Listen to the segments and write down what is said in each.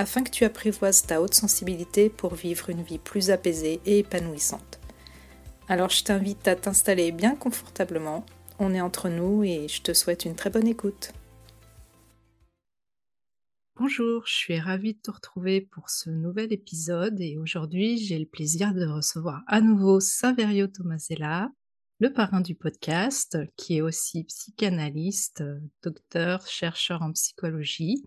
afin que tu apprivoises ta haute sensibilité pour vivre une vie plus apaisée et épanouissante. Alors je t'invite à t'installer bien confortablement, on est entre nous et je te souhaite une très bonne écoute. Bonjour, je suis ravie de te retrouver pour ce nouvel épisode et aujourd'hui j'ai le plaisir de recevoir à nouveau Saverio Tomasella, le parrain du podcast, qui est aussi psychanalyste, docteur, chercheur en psychologie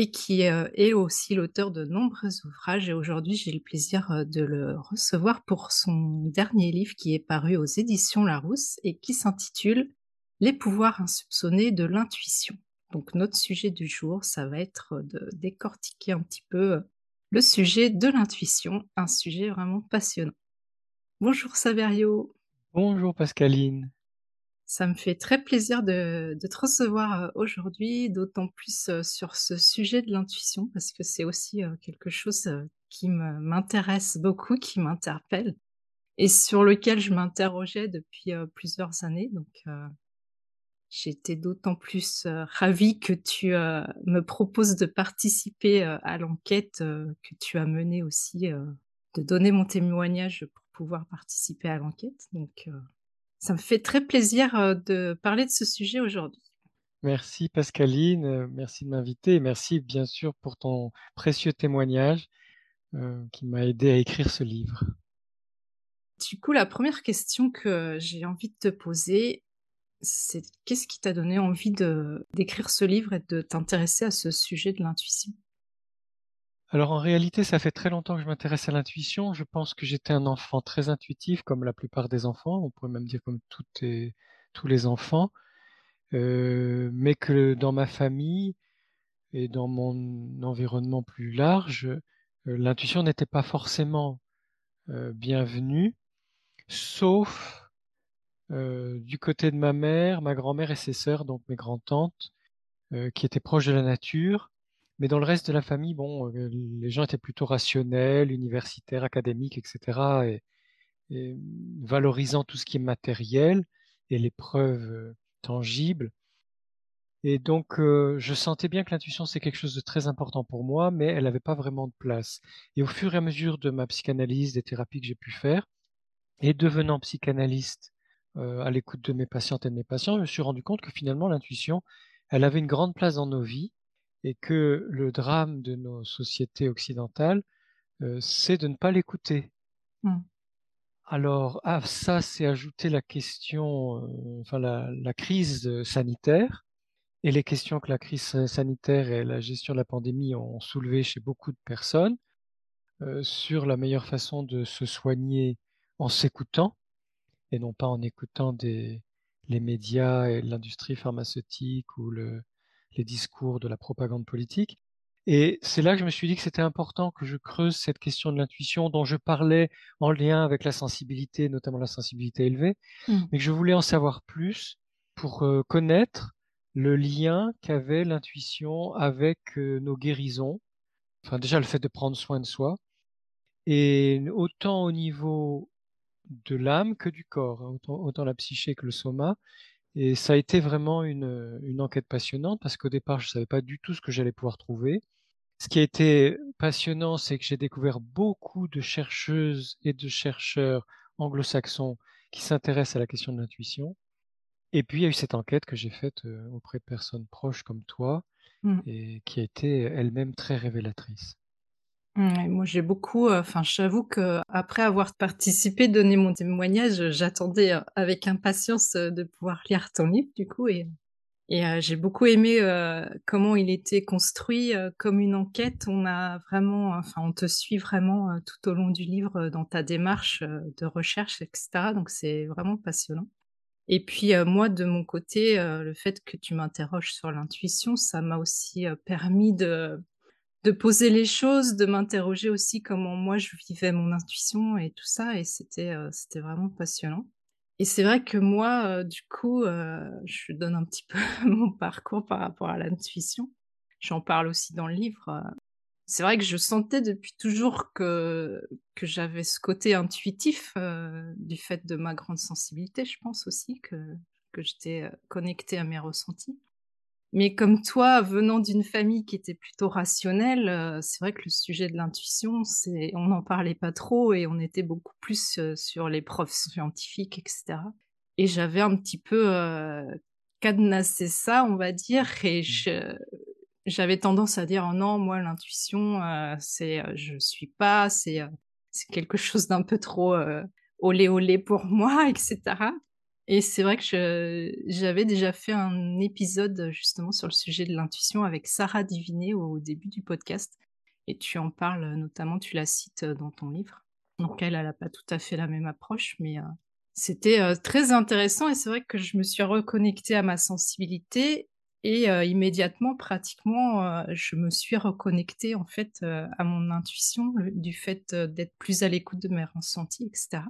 et qui euh, est aussi l'auteur de nombreux ouvrages. Et aujourd'hui, j'ai le plaisir euh, de le recevoir pour son dernier livre qui est paru aux éditions Larousse et qui s'intitule Les pouvoirs insoupçonnés de l'intuition. Donc notre sujet du jour, ça va être de décortiquer un petit peu euh, le sujet de l'intuition, un sujet vraiment passionnant. Bonjour Saverio. Bonjour Pascaline. Ça me fait très plaisir de, te recevoir aujourd'hui, d'autant plus sur ce sujet de l'intuition, parce que c'est aussi quelque chose qui m'intéresse beaucoup, qui m'interpelle, et sur lequel je m'interrogeais depuis plusieurs années. Donc, j'étais d'autant plus ravie que tu me proposes de participer à l'enquête que tu as menée aussi, de donner mon témoignage pour pouvoir participer à l'enquête. Donc, ça me fait très plaisir euh, de parler de ce sujet aujourd'hui. Merci Pascaline, euh, merci de m'inviter et merci bien sûr pour ton précieux témoignage euh, qui m'a aidé à écrire ce livre. Du coup, la première question que j'ai envie de te poser, c'est qu'est-ce qui t'a donné envie d'écrire ce livre et de t'intéresser à ce sujet de l'intuition? Alors en réalité, ça fait très longtemps que je m'intéresse à l'intuition. Je pense que j'étais un enfant très intuitif, comme la plupart des enfants, on pourrait même dire comme tous les enfants, euh, mais que dans ma famille et dans mon environnement plus large, euh, l'intuition n'était pas forcément euh, bienvenue, sauf du côté de ma mère, ma grand-mère et ses sœurs, donc mes grands-tantes, qui étaient proches de la nature mais dans le reste de la famille, bon, euh, les gens étaient plutôt rationnels, universitaires, académiques, etc. Et, valorisant tout ce qui est matériel et les preuves euh, tangibles. Et donc, euh, je sentais bien que l'intuition, c'est quelque chose de très important pour moi, mais elle n'avait pas vraiment de place. Et au fur et à mesure de ma psychanalyse, des thérapies que j'ai pu faire, et devenant psychanalyste à l'écoute de mes patientes et de mes patients, je me suis rendu compte que finalement, l'intuition, elle avait une grande place dans nos vies et que le drame de nos sociétés occidentales, euh, c'est de ne pas l'écouter. Mmh. Alors, à ça, c'est ajouter la question, euh, enfin la, crise sanitaire et les questions que la crise sanitaire et la gestion de la pandémie ont soulevé chez beaucoup de personnes euh, sur la meilleure façon de se soigner en s'écoutant et non pas en écoutant des, les médias et l'industrie pharmaceutique ou le, les discours de la propagande politique. Et c'est là que je me suis dit que c'était important que je creuse cette question de l'intuition dont je parlais en lien avec la sensibilité, notamment la sensibilité élevée, mmh. mais que je voulais en savoir plus pour euh, connaître le lien qu'avait l'intuition avec euh, nos guérisons. Enfin, déjà le fait de prendre soin de soi, et autant au niveau de l'âme que du corps, hein, autant, autant, la psyché que le soma, et ça a été vraiment une, une enquête passionnante parce qu'au départ, je ne savais pas du tout ce que j'allais pouvoir trouver. Ce qui a été passionnant, c'est que j'ai découvert beaucoup de chercheuses et de chercheurs anglo-saxons qui s'intéressent à la question de l'intuition. Et puis, il y a eu cette enquête que j'ai faite euh, auprès de personnes proches comme toi mmh. et qui a été elle-même très révélatrice. Moi, j'ai beaucoup, euh, enfin, j'avoue qu'après avoir participé, donné mon témoignage, j'attendais euh, avec impatience euh, de pouvoir lire ton livre, du coup, et j'ai beaucoup aimé comment il était construit comme une enquête. On a vraiment, enfin, on te suit vraiment tout au long du livre dans ta démarche de recherche, etc. Donc, c'est vraiment passionnant. Et puis, moi, de mon côté, le fait que tu m'interroges sur l'intuition, ça m'a aussi permis de de poser les choses, de m'interroger aussi comment moi je vivais mon intuition et tout ça et c'était, heu, c'était vraiment passionnant et c'est vrai que moi, heu, du coup, heu, je donne un petit peu mon parcours par rapport à l'intuition. J'en parle aussi dans le livre. C'est vrai que je sentais depuis toujours que que j'avais ce côté intuitif, du fait de ma grande sensibilité, je pense aussi que que j'étais, connectée à mes ressentis. Mais comme toi, venant d'une famille qui était plutôt rationnelle, heu, c'est vrai que le sujet de l'intuition, c'est on n'en parlait pas trop et on était beaucoup plus, heu, sur les preuves scientifiques et cetera et j'avais un petit peu, heu, cadenassé ça, on va dire et Mmh. je j'avais tendance à dire: «Oh non, moi l'intuition, heu, c'est, je suis pas, c'est, c'est quelque chose d'un peu trop, olé olé pour moi» et cetera et c'est vrai que j'avais déjà fait un épisode, justement sur le sujet de l'intuition avec Sarah Diviné au début du podcast. Et tu en parles, heu, notamment tu la cites, heu, dans ton livre. Donc elle, elle a pas tout à fait la même approche mais, heu, c'était, très intéressant. Et c'est vrai que je me suis reconnectée à ma sensibilité et immédiatement pratiquement, je me suis reconnectée en fait, à mon intuition, du fait, d'être plus à l'écoute de mes ressentis et cetera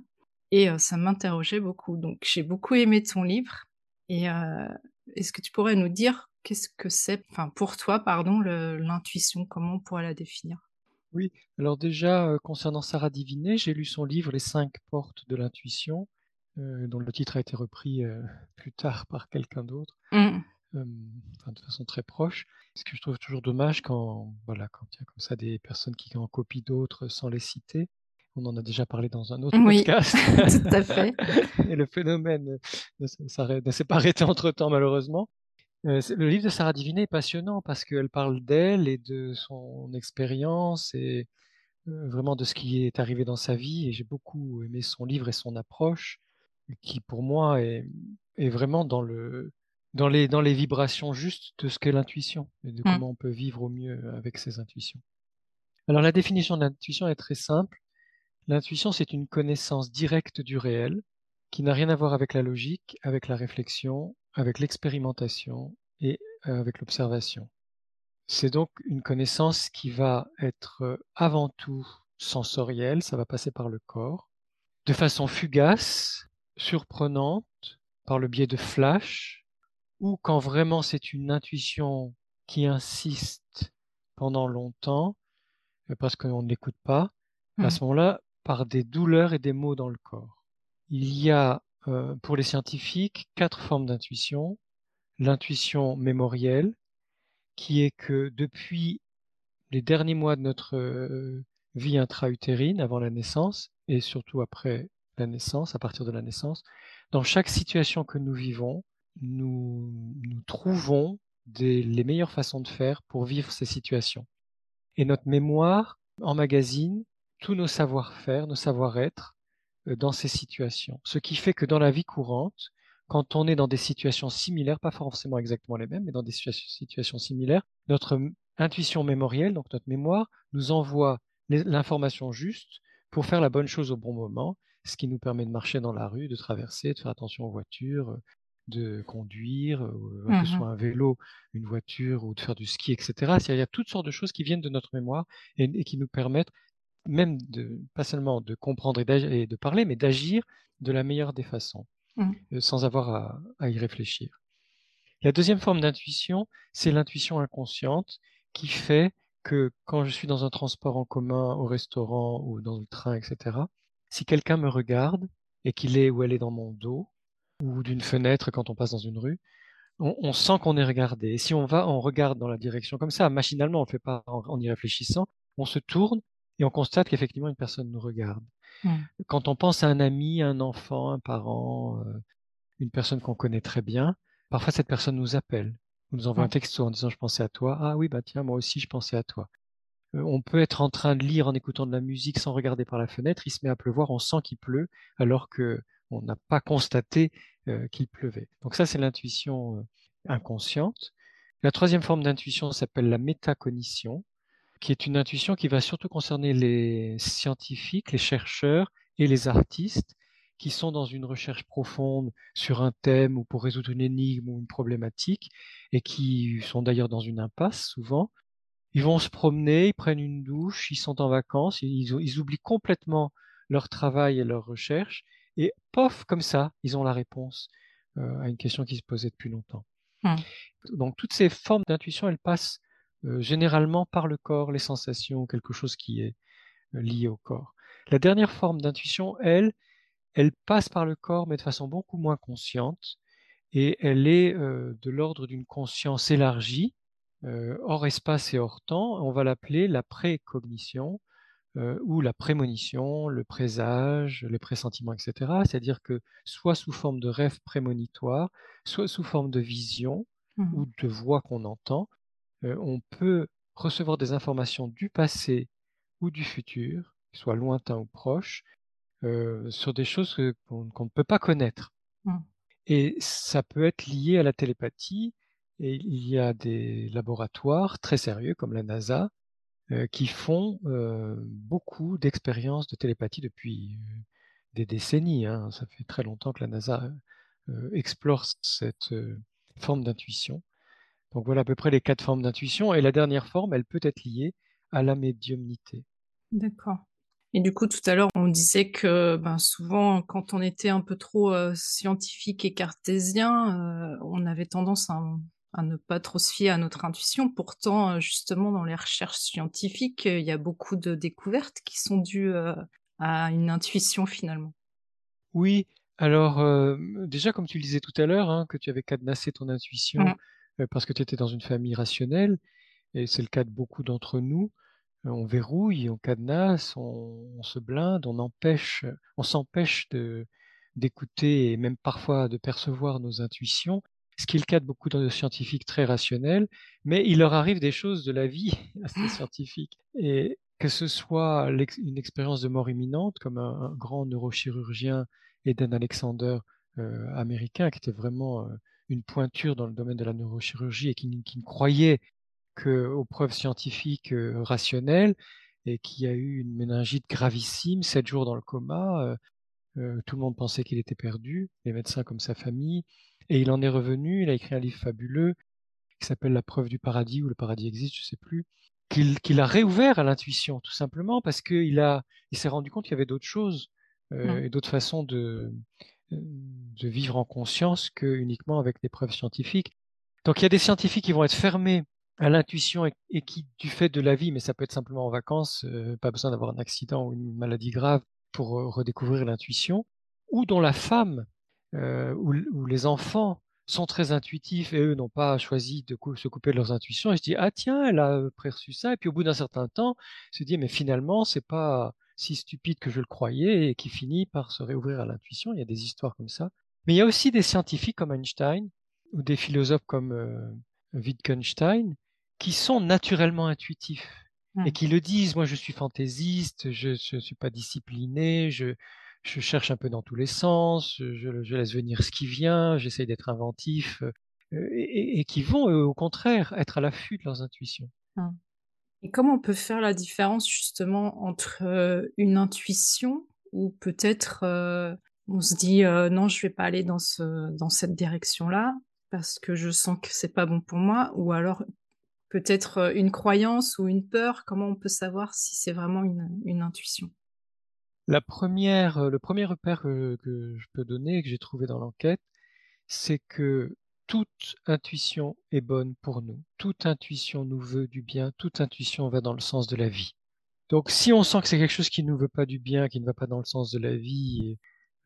et heu, ça m'interrogeait beaucoup. Donc j'ai beaucoup aimé ton livre et heu, est-ce que tu pourrais nous dire qu'est-ce que c'est, enfin pour toi pardon, l'intuition? Comment on pourrait la définir? Oui, alors déjà, heu, concernant Sarah Diviné, j'ai lu son livre Les 5 portes de l'intuition, dont le titre a été repris, plus tard par quelqu'un d'autre, Mmh. de façon très proche. Ce que je trouve toujours dommage quand, voilà, quand il y a comme ça des personnes qui en copient d'autres sans les citer. On en a déjà parlé dans un autre Oui, podcast tout à fait. et le phénomène ne s'est pas arrêté entre-temps malheureusement. Heu, c'est le livre de Sarah Diviné est passionnant parce qu'elle parle d'elle et de son expérience et heu, vraiment de ce qui est arrivé dans sa vie et j'ai beaucoup aimé son livre et son approche, qui pour moi est est vraiment dans le dans les dans les vibrations justes de ce qu'est l'intuition et de Mmh. comment on peut vivre au mieux avec ses intuitions. Alors la définition de l'intuition est très simple. L'intuition, c'est une connaissance directe du réel, qui n'a rien à voir avec la logique, avec la réflexion, avec l'expérimentation et heu, avec l'observation. C'est donc une connaissance qui va être, heu, avant tout sensorielle, ça va passer par le corps, de façon fugace, surprenante, par le biais de flashs ou quand vraiment c'est une intuition qui insiste pendant longtemps, heu, parce qu'on ne l'écoute pas, à Mmh. ce moment-là, par des douleurs et des maux dans le corps. Il y a, heu, pour les scientifiques, 4 formes d'intuition. L'intuition mémorielle, qui est que depuis les derniers mois de notre, heu, vie intra-utérine, avant la naissance et surtout après la naissance, à partir de la naissance, dans chaque situation que nous vivons, nous trouvons les meilleures façons de faire pour vivre ces situations et notre mémoire emmagasine tous nos savoir-faire, nos savoir-être, heu, dans ces situations. Ce qui fait que dans la vie courante, quand on est dans des situations similaires, pas forcément exactement les mêmes, mais dans des situa situations similaires, notre intuition mémorielle, donc notre mémoire, nous envoie l'information juste pour faire la bonne chose au bon moment, ce qui nous permet de marcher dans la rue, de traverser, de faire attention aux voitures, heu, de conduire, heu, que ce Mmh mh. soit un vélo, une voiture ou de faire du ski et cetera. C'est il y a toutes sortes de choses qui viennent de notre mémoire et et qui nous permettent même de pas seulement de comprendre et de parler, mais d'agir de la meilleure des façons, Mmh. heu, sans avoir à à y réfléchir. La deuxième forme d'intuition, c'est l'intuition inconsciente qui fait que quand je suis dans un transport en commun, au restaurant ou dans le train et cetera, si quelqu'un me regarde et qu'il est ou elle est dans mon dos ou d'une fenêtre quand on passe dans une rue, on on sent qu'on est regardé et si on va on regarde dans la direction comme ça, machinalement, on le fait pas en en y réfléchissant, on se tourne et on constate qu'effectivement une personne nous regarde. Mmh. Quand on pense à un ami, un enfant, un parent, heu, une personne qu'on connaît très bien, parfois cette personne nous appelle ou nous envoie un Mmh. texto en disant: «Je pensais à toi». «Ah oui, bah tiens, moi aussi je pensais à toi». Heu, on peut être en train de lire en écoutant de la musique sans regarder par la fenêtre, il se met à pleuvoir, on sent qu'il pleut alors qu'on n'a pas constaté, heu, qu'il pleuvait. Donc ça, c'est l'intuition, inconsciente. La troisième forme d'intuition s'appelle la métacognition, qui est une intuition qui va surtout concerner les scientifiques, les chercheurs et les artistes qui sont dans une recherche profonde sur un thème ou pour résoudre une énigme ou une problématique et qui sont d'ailleurs dans une impasse souvent Ils vont se promener, ils prennent une douche, ils sont en vacances, ils, ils oublient complètement leur travail et leur recherche, et pof, comme ça, ils ont la réponse euh, à une question qui se posait depuis longtemps. Mmh. Donc toutes ces formes d'intuition, elles passent euh, généralement par le corps, les sensations, quelque chose qui est lié au corps. La dernière forme d'intuition, elle, elle passe par le corps, mais de façon beaucoup moins consciente, et elle est de l'ordre d'une conscience élargie, hors espace et hors temps. On va l'appeler la précognition ou la prémonition, le présage, les pressentiments, etc. C'est-à-dire que soit sous forme de rêve prémonitoire, soit sous forme de vision mmh ou de voix qu'on entend, on peut recevoir des informations du passé ou du futur, soit lointain ou proche, sur des choses qu'on ne peut pas connaître. Mmh. Et ça peut être lié à la télépathie. Et il y a des laboratoires très sérieux comme la NASA qui font beaucoup d'expériences de télépathie depuis des décennies. Hein. Ça fait très longtemps que la NASA explore cette forme d'intuition. Donc voilà à peu près les quatre formes d'intuition. Et la dernière forme, elle peut être liée à la médiumnité. D'accord. Et du coup, tout à l'heure, on disait que ben, souvent, quand on était un peu trop scientifique et cartésien, on avait tendance à, ne pas trop se fier à notre intuition. Pourtant, justement, dans les recherches scientifiques, il y a beaucoup de découvertes qui sont dues à une intuition finalement. Oui, alors déjà, comme tu le disais tout à l'heure, hein, que tu avais cadenassé ton intuition mmh. Parce que tu étais dans une famille rationnelle, et c'est le cas de beaucoup d'entre nous on verrouille, on cadenasse, on, se blinde, on empêche, on s'empêche de d'écouter et même parfois de percevoir nos intuitions, ce qui est le cas de beaucoup de scientifiques très rationnels, mais il leur arrive des choses de la vie à ces scientifiques. Et que ce soit une expérience de mort imminente, comme un, grand neurochirurgien Eden Alexander euh, américain, qui était vraiment euh, une pointure dans le domaine de la neurochirurgie et qui, qui croyait aux preuves scientifiques euh, rationnelles et qui a eu une méningite gravissime, sept jours dans le coma. Euh, euh, tout le monde pensait qu'il était perdu, les médecins comme sa famille. Et il en est revenu, il a écrit un livre fabuleux qui s'appelle La preuve du paradis ou Le paradis existe, je ne sais plus, qu'il a réouvert à l'intuition, tout simplement parce qu'il il s'est rendu compte qu'il y avait d'autres choses mmh. et d'autres façons de, de vivre en conscience que uniquement avec des preuves scientifiques. Donc il y a des scientifiques qui vont être fermés à l'intuition et, qui, du fait de la vie, mais ça peut être simplement en vacances, euh, pas besoin d'avoir un accident ou une maladie grave pour euh, redécouvrir l'intuition, ou dont la femme euh, ou, les enfants sont très intuitifs et eux n'ont pas choisi de se couper de leurs intuitions. Et je dis ah tiens, elle a perçu ça, et puis au bout d'un certain temps, se dit mais finalement c'est pas si stupide que je le croyais et qui finit par se réouvrir à l'intuition. Il y a des histoires comme ça. Mais il y a aussi des scientifiques comme Einstein ou des philosophes comme Wittgenstein qui sont naturellement intuitifs et mmh. qui le disent. Moi, je suis fantaisiste, je ne suis pas discipliné, je, je, cherche un peu dans tous les sens, je, je laisse venir ce qui vient, j'essaye d'être inventif, euh, et, et, qui vont, au contraire, être à l'affût de leurs intuitions. Mmh. Et comment on peut faire la différence justement entre euh, une intuition ou peut-être euh, on se dit non, je vais pas aller dans, ce, dans cette direction-là parce que je sens que c'est pas bon pour moi, ou alors peut-être euh, une croyance ou une peur. Comment on peut savoir si c'est vraiment une, intuition? La première, euh, le premier repère que, je peux donner et que j'ai trouvé dans l'enquête, c'est que toute intuition est bonne pour nous. Toute intuition nous veut du bien. Toute intuition va dans le sens de la vie. Donc, si on sent que c'est quelque chose qui ne nous veut pas du bien, qui ne va pas dans le sens de la vie,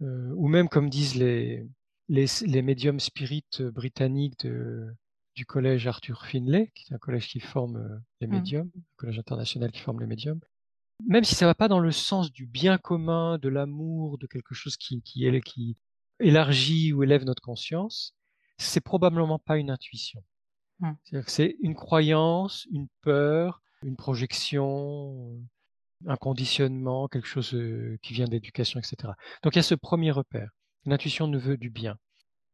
euh, ou même comme disent les, les, les médiums spirites britanniques de, du collège Arthur Finlay, qui est un collège qui forme euh, les mmh. médiums, un collège international qui forme les médiums. Même si ça ne va pas dans le sens du bien commun, de l'amour, de quelque chose qui, qui, qui élargit ou élève notre conscience, c'est probablement pas une intuition. Mmh. C'est une croyance, une peur, une projection, un conditionnement, quelque chose euh, qui vient d'éducation, etc. Donc il y a ce premier repère. L'intuition nous veut du bien.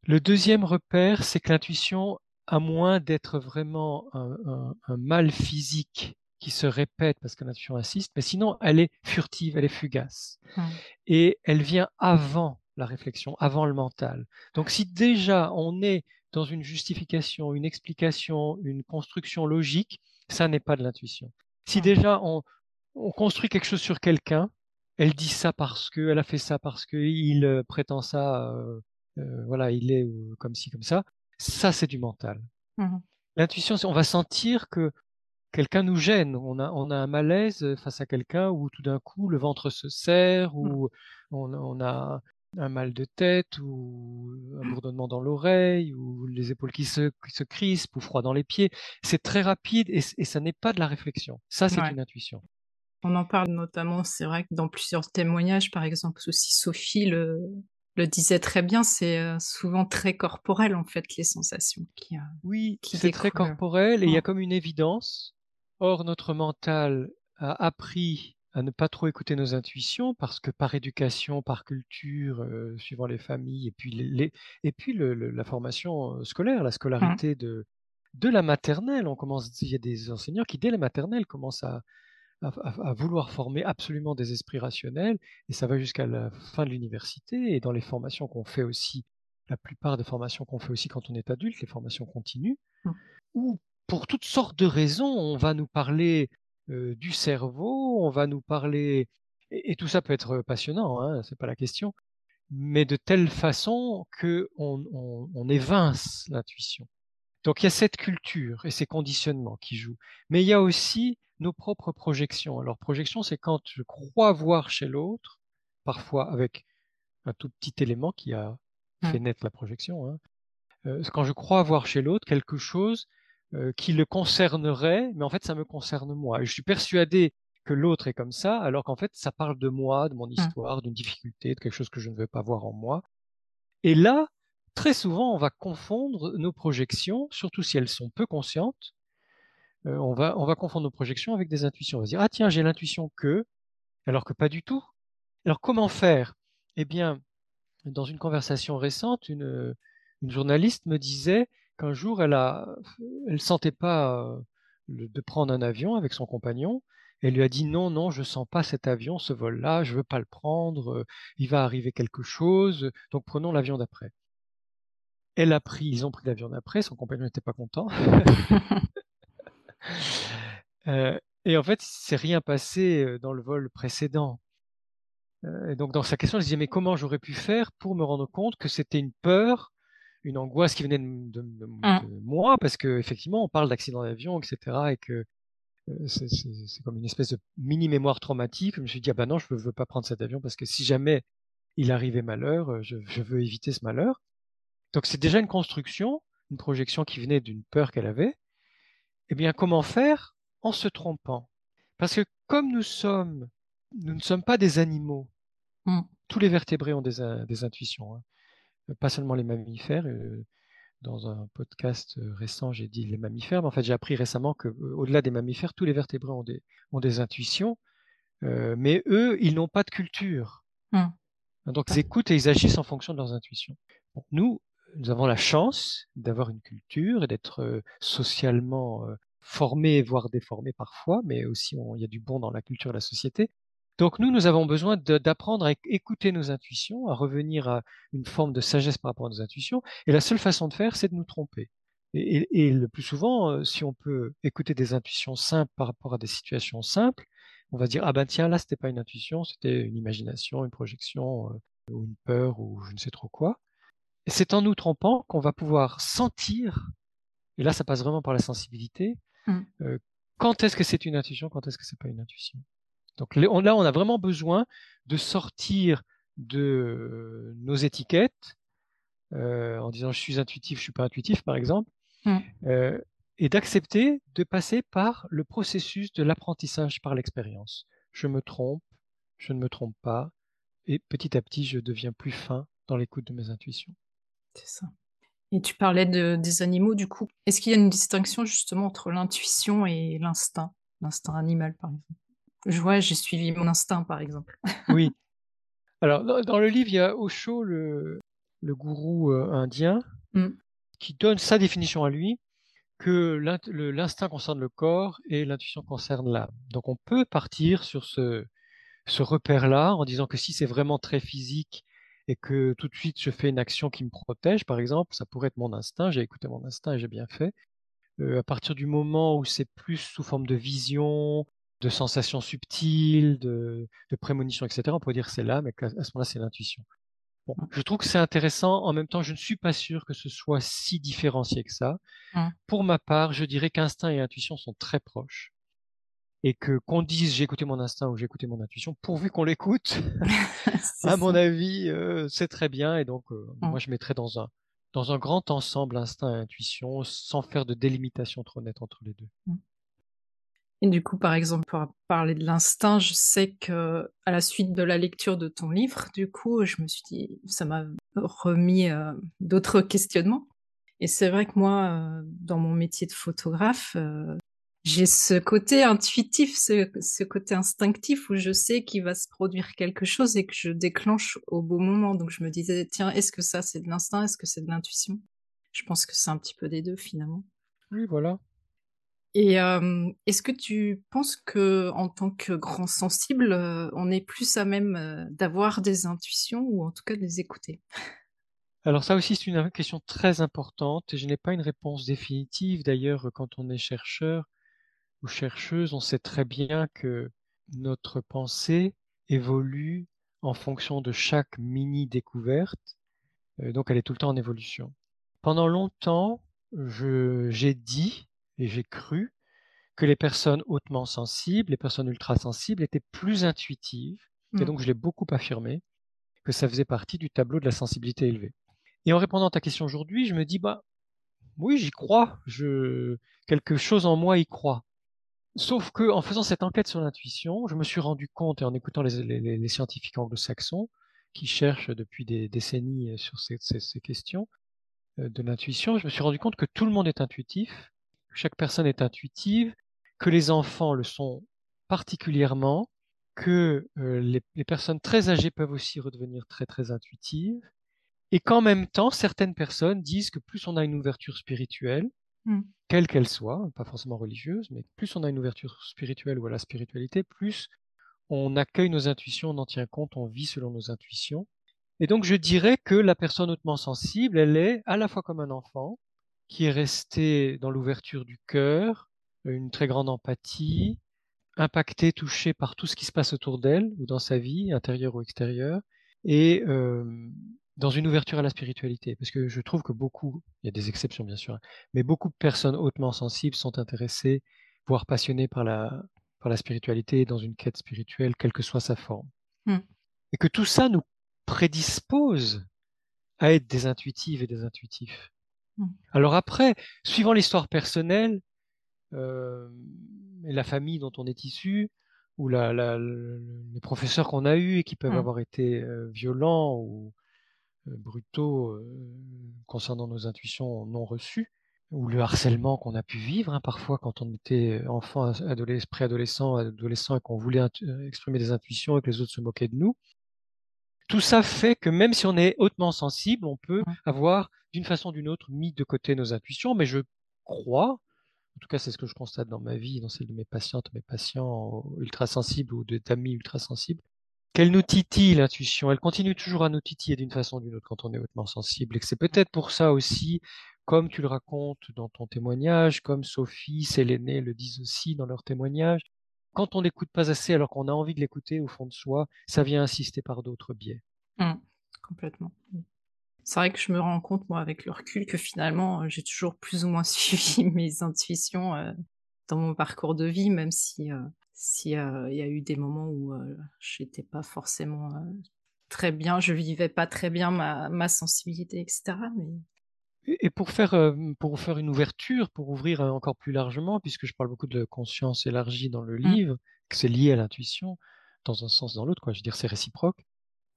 Le deuxième repère, c'est que l'intuition à moins d'être vraiment un, mal physique qui se répète parce que l'intuition insiste, mais sinon elle est furtive, elle est fugace. Et elle vient avant la réflexion, avant le mental. Donc si déjà on est dans une justification, une explication, une construction logique, ça n'est pas de l'intuition. Si Mmh. déjà on, on construit quelque chose sur quelqu'un, elle dit ça parce que, elle a fait ça parce que, il euh, prétend ça, euh, euh, voilà, il est euh, comme ci, comme ça. Ça, c'est du mental. Mmh. L'intuition, on va sentir que quelqu'un nous gêne. On a, on a un malaise face à quelqu'un où tout d'un coup le ventre se serre, Mmh. ou on, on a un mal de tête, ou un bourdonnement dans l'oreille, ou les épaules qui se, qui se crispent, ou froid dans les pieds. C'est très rapide et, et ça n'est pas de la réflexion. Ça, c'est Ouais. une intuition. On en parle notamment, c'est vrai que dans plusieurs témoignages, par exemple, aussi Sophie le, le disait très bien, c'est euh, souvent très corporel en fait les sensations qui. euh, Oui, qui c'est très corporel et il y a comme une évidence. Or, notre mental a appris à ne pas trop écouter nos intuitions parce que par éducation, par culture, euh, suivant les familles et puis, les, les- et puis le- le- la formation euh, scolaire, la scolarité de, de la maternelle, on commence, il y a des enseignants qui dès la maternelle commencent à, à, vouloir former absolument des esprits rationnels et ça va jusqu'à la fin de l'université. Et dans les formations qu'on fait aussi, la plupart des formations qu'on fait aussi quand on est adulte, les formations continues, Mm. où pour toutes sortes de raisons, on va nous parler du cerveau, on va nous parler, et, et tout ça peut être passionnant, hein, c'est pas la question, mais de telle façon que on, on, on évince l'intuition. Donc il y a cette culture et ces conditionnements qui jouent, mais il y a aussi nos propres projections. Alors projection, c'est quand je crois voir chez l'autre, parfois avec un tout petit élément qui a fait Mm. naître la projection, hein, quand je crois voir chez l'autre quelque chose euh, qui le concernerait, mais en fait ça me concerne moi. Et je suis persuadé que l'autre est comme ça, alors qu'en fait ça parle de moi, de mon histoire, d'une difficulté, de quelque chose que je ne veux pas voir en moi. Et là, très souvent, on va confondre nos projections, surtout si elles sont peu conscientes. euh, on, va, on va confondre nos projections avec des intuitions. On va se dire, ah tiens, j'ai l'intuition que, alors que pas du tout. Alors comment faire? Eh bien, dans une conversation récente, une, une journaliste me disait qu'un jour, elle elle sentait pas euh, de prendre un avion avec son compagnon. Elle lui a dit non, non, je sens pas cet avion, ce vol-là, je veux pas le prendre, euh, il va arriver quelque chose, donc prenons l'avion d'après. Elle a pris, ils ont pris l'avion d'après, son compagnon n'était pas content. Euh, et en fait, il s'est rien passé dans le vol précédent. Donc, dans sa question, elle se disait, mais comment j'aurais pu faire pour me rendre compte que c'était une peur, une angoisse qui venait de, de- de- Mm. de moi, parce que effectivement, on parle d'accident d'avion, etc., et que euh, c'est comme une espèce de mini mémoire traumatique. Je me suis dit, ah ben non, je ne veux pas prendre cet avion parce que si jamais il arrivait malheur, euh, je, je veux éviter ce malheur. Donc, c'est déjà une construction, une projection qui venait d'une peur qu'elle avait. Eh bien, comment faire en se trompant? Parce que comme nous sommes, nous ne sommes pas des animaux. Mm. Tous les vertébrés ont des, des intuitions, hein. Euh, pas seulement les mammifères. euh, dans un podcast euh, récent, j'ai dit les mammifères, mais en fait, j'ai appris récemment que au-delà des mammifères, tous les vertébrés ont des, ont des intuitions, mais eux, ils n'ont pas de culture. Mm. Donc, ils écoutent et ils agissent en fonction de leurs intuitions. Bon, nous, nous avons la chance d'avoir une culture et d'être socialement formés, voire déformés parfois, mais aussi il y a du bon dans la culture et la société. Donc nous, nous avons besoin d'apprendre à éc- écouter nos intuitions, à revenir à une forme de sagesse par rapport à nos intuitions. Et la seule façon de faire, c'est de nous tromper. Et, et- et le plus souvent, euh, si on peut écouter des intuitions simples par rapport à des situations simples, on va dire ah ben tiens là c'était pas une intuition, c'était une imagination, une projection euh, ou une peur ou je ne sais trop quoi. Et c'est en nous trompant qu'on va pouvoir sentir, et là ça passe vraiment par la sensibilité, Mm. euh, quand est-ce que c'est une intuition, quand est-ce que c'est pas une intuition. Donc là on, a vraiment besoin de sortir de euh, nos étiquettes euh, en disant je suis intuitif, je suis pas intuitif par exemple, Mm. euh, et d'accepter de passer par le processus de l'apprentissage par l'expérience. Je me trompe, je ne me trompe pas, et petit à petit je deviens plus fin dans l'écoute de mes intuitions. C'est ça. Et tu parlais de, des animaux, du coup. Est-ce qu'il y a une distinction justement entre l'intuition et l'instinct? L'instinct animal, par exemple. Je vois, j'ai suivi mon instinct, par exemple. Oui. Alors, dans, dans le livre, il y a Osho, le, le gourou euh, indien, Mm. qui donne sa définition à lui, que l'instinct concerne le corps et l'intuition concerne l'âme. Donc, on peut partir sur ce, ce repère-là en disant que si c'est vraiment très physique et que tout de suite je fais une action qui me protège, par exemple, ça pourrait être mon instinct, j'ai écouté mon instinct et j'ai bien fait. à partir du moment où c'est plus sous forme de vision, de sensations subtiles, de, de prémonitions, etc., on peut dire c'est là, mais à ce moment-là, c'est l'intuition. Bon, mmh. je trouve que c'est intéressant. En même temps, je ne suis pas sûr que ce soit si différencié que ça. Mmh. Pour ma part, je dirais qu'instinct et intuition sont très proches. Et que qu'on dise j'ai écouté mon instinct ou j'ai écouté mon intuition, pourvu qu'on l'écoute, à mon avis, euh, c'est très bien. Et donc, euh, mmh. moi, je mettrais dans un, dans un grand ensemble instinct et intuition, sans faire de délimitation trop nette entre les deux. Et du coup, par exemple, pour parler de l'instinct, je sais que à la suite de la lecture de ton livre, du coup, je me suis dit, ça m'a remis euh, d'autres questionnements. Et c'est vrai que moi, euh, dans mon métier de photographe, euh, j'ai ce côté intuitif, ce, ce, côté instinctif où je sais qu'il va se produire quelque chose et que je déclenche au beau moment. Donc je me disais, tiens, est-ce que ça c'est de l'instinct, est-ce que c'est de l'intuition? Je pense que c'est un petit peu des deux finalement. Oui, voilà. Et est-ce que tu penses que en tant que grand sensible, on est plus à même d'avoir des intuitions ou en tout cas de les écouter? Alors ça aussi, c'est une question très importante et je n'ai pas une réponse définitive. D'ailleurs, quand on est chercheur ou chercheuse, on sait très bien que notre pensée évolue en fonction de chaque mini découverte, donc elle est tout le temps en évolution. Pendant longtemps, j'ai dit et j'ai cru que les personnes hautement sensibles, les personnes ultra sensibles étaient plus intuitives, et mmh. donc je l'ai beaucoup affirmé, que ça faisait partie du tableau de la sensibilité élevée. Et en répondant à ta question aujourd'hui, je me dis, bah oui, j'y crois, je... quelque chose en moi y croit. Sauf que en faisant cette enquête sur l'intuition, je me suis rendu compte, et en écoutant les, scientifiques anglo-saxons, qui cherchent depuis des décennies sur ces, ces questions euh, de l'intuition, je me suis rendu compte que tout le monde est intuitif, chaque personne est intuitive, que les enfants le sont particulièrement, que euh, les, personnes très âgées peuvent aussi redevenir très très intuitives, et qu'en même temps, certaines personnes disent que plus on a une ouverture spirituelle, mmh. quelle qu'elle soit, pas forcément religieuse, mais plus on a une ouverture spirituelle ou à la spiritualité, plus on accueille nos intuitions, on en tient compte, on vit selon nos intuitions. Et donc je dirais que la personne hautement sensible, elle est à la fois comme un enfant, qui est resté dans l'ouverture du cœur, une très grande empathie, impactée, touchée par tout ce qui se passe autour d'elle ou dans sa vie, intérieure ou extérieure, et euh, dans une ouverture à la spiritualité. Parce que je trouve que beaucoup, il y a des exceptions bien sûr, hein, mais beaucoup de personnes hautement sensibles sont intéressées, voire passionnées par la, par la spiritualité dans une quête spirituelle, quelle que soit sa forme. Hmm. Et que tout ça nous prédispose à être des intuitives et des intuitifs. Mmh. Alors après, suivant l'histoire personnelle euh, et la famille dont on est issu, ou la, les professeurs qu'on a eus et qui peuvent mmh. avoir été euh, violents ou euh, brutaux concernant nos intuitions non reçues, ou le harcèlement qu'on a pu vivre hein, parfois quand on était enfant, adolescent, préadolescent, adolescent et qu'on voulait exprimer des intuitions et que les autres se moquaient de nous tout ça fait que même si on est hautement sensible, on peut avoir d'une façon ou d'une autre mis de côté nos intuitions, mais je crois, en tout cas c'est ce que je constate dans ma vie, dans celle de mes patientes, mes patients ultra sensibles ou d'amis ultra sensibles, qu'elle nous titille l'intuition, elle continue toujours à nous titiller d'une façon ou d'une autre quand on est hautement sensible, et que c'est peut-être pour ça aussi, comme tu le racontes dans ton témoignage, comme Sophie, Séléné le disent aussi dans leur témoignage, quand on n'écoute pas assez alors qu'on a envie de l'écouter au fond de soi, ça vient insister par d'autres biais. Mmh. complètement. C'est vrai que je me rends compte, moi, avec le recul, que finalement, euh, j'ai toujours plus ou moins suivi mes intuitions euh, dans mon parcours de vie, même si euh, s'il y a eu des moments où je n'étais pas forcément très bien, je vivais pas très bien ma, ma sensibilité, etc. Mais et pour faire, pour faire une ouverture, pour ouvrir encore plus largement, puisque je parle beaucoup de conscience élargie dans le mmh. livre, que c'est lié à l'intuition, dans un sens, dans l'autre, quoi. Je veux dire, c'est réciproque.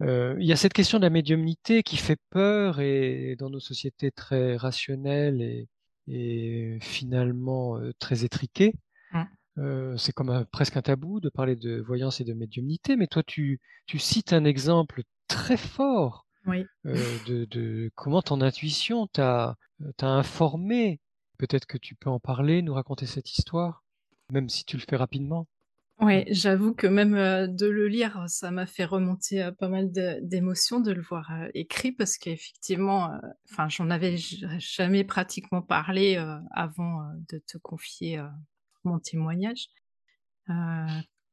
Euh, il y a cette question de la médiumnité qui fait peur et dans nos sociétés très rationnelles et, et finalement très étriquées. Mmh. c'est comme presque un tabou de parler de voyance et de médiumnité, mais toi tu, tu cites un exemple très fort oui. Euh, de, comment ton intuition t'a informé. Peut-être que tu peux en parler, nous raconter cette histoire, même si tu le fais rapidement. Ouais, j'avoue que même, heu, de le lire, ça m'a fait remonter, pas mal d'émotions de le voir, écrit parce qu'effectivement, enfin, j'en avais jamais pratiquement parlé, avant, de te confier, mon témoignage.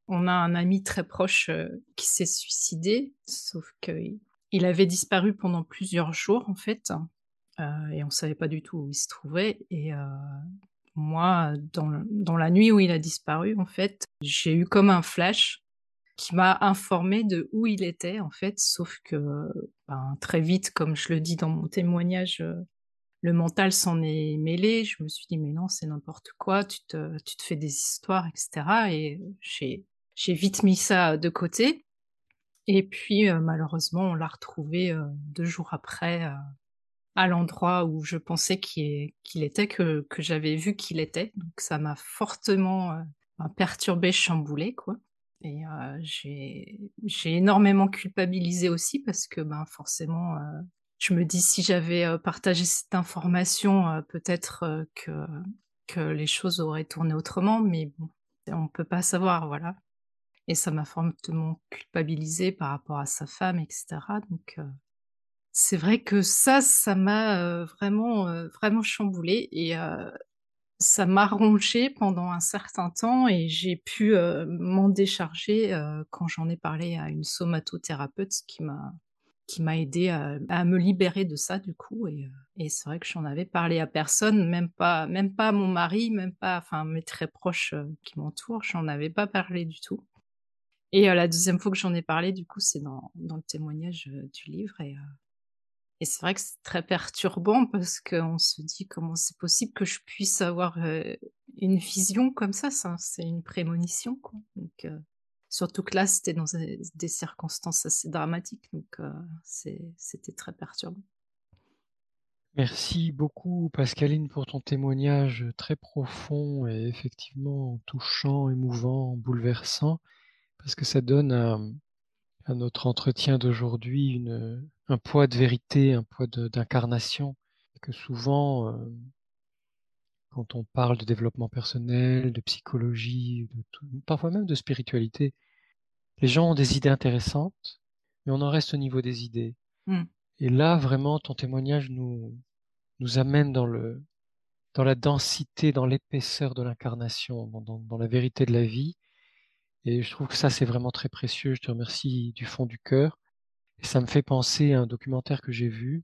On a un ami très proche, qui s'est suicidé, sauf qu'il il avait disparu pendant plusieurs jours, en fait, heu, et on savait pas du tout où il se trouvait et moi, dans la nuit où il a disparu, en fait, j'ai eu comme un flash qui m'a informé de où il était, en fait, sauf que, ben, très vite, comme je le dis dans mon témoignage, heu, le mental s'en est mêlé. Je me suis dit: «Mais non, c'est n'importe quoi, tu te tu te fais des histoires et cetera» et j'ai vite mis ça de côté et puis, heu, malheureusement, on l'a retrouvé, heu, 2 jours après, à l'endroit où je pensais qu'il était, que j'avais vu qu'il était. Donc ça m'a fortement, heu, ben, perturbée, chamboulée, quoi. Et heu, j'ai énormément culpabilisé aussi parce que, ben, forcément, heu, je me dis: «Si j'avais, partagé cette information, peut-être, que les choses auraient tourné autrement», mais bon, on peut pas savoir, voilà. Et ça m'a fortement culpabilisée par rapport à sa femme et cetera. Donc c'est vrai que ça, ça m'a, heu, vraiment, heu, vraiment chamboulée et heu, ça m'a rongée pendant un certain temps et j'ai pu, m'en décharger, quand j'en ai parlé à une somatothérapeute qui m'a qui m'a aidée à me libérer de ça, du coup et c'est vrai que j'en avais parlé à personne, même pas même pas à mon mari, même pas enfin mes très proches, qui m'entourent, j'en avais pas parlé du tout. Et la 2e fois que j'en ai parlé, du coup, c'est dans dans le témoignage, du livre et et c'est vrai que c'est très perturbant parce qu'on se dit: «Comment c'est possible que je puisse avoir, une vision comme ça?» ça c'est une prémonition, donc surtout que là, c'était dans des circonstances assez dramatiques donc c'était très perturbant. Merci beaucoup Pascaline pour ton témoignage, très profond et effectivement touchant, émouvant, bouleversant. Parce que ça donne à, notre entretien d'aujourd'hui une, un poids de vérité, un poids d'incarnation que souvent, hem quand on parle de développement personnel, de psychologie, de tout parfois même de spiritualité, les gens ont des idées intéressantes, mais on en reste au niveau des idées Mmh. et là, vraiment, ton témoignage nous nous amène dans le dans la densité, dans l'épaisseur de l'incarnation, dans dans dans la vérité de la vie et je trouve que ça, c'est vraiment très précieux. Je te remercie du fond du cœur et ça me fait penser à un documentaire que j'ai vu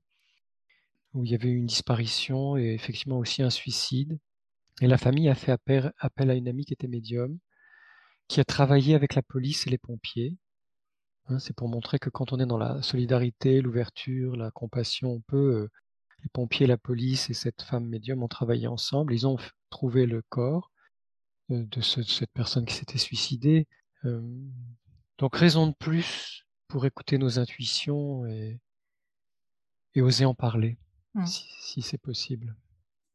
où il y avait une disparition et effectivement aussi un suicide et la famille a fait appel à une amie qui était médium, qui a travaillé avec la police et les pompiers. Hein, c'est pour montrer que quand on est dans la solidarité, l'ouverture, la compassion, on peut, heu les pompiers, la police et cette femme médium ont travaillé ensemble. Ils ont trouvé le corps, heu, de ce cette personne qui s'était suicidée, hem, donc raison de plus pour écouter nos intuitions et et oser en parler, Mmh. si si c'est possible.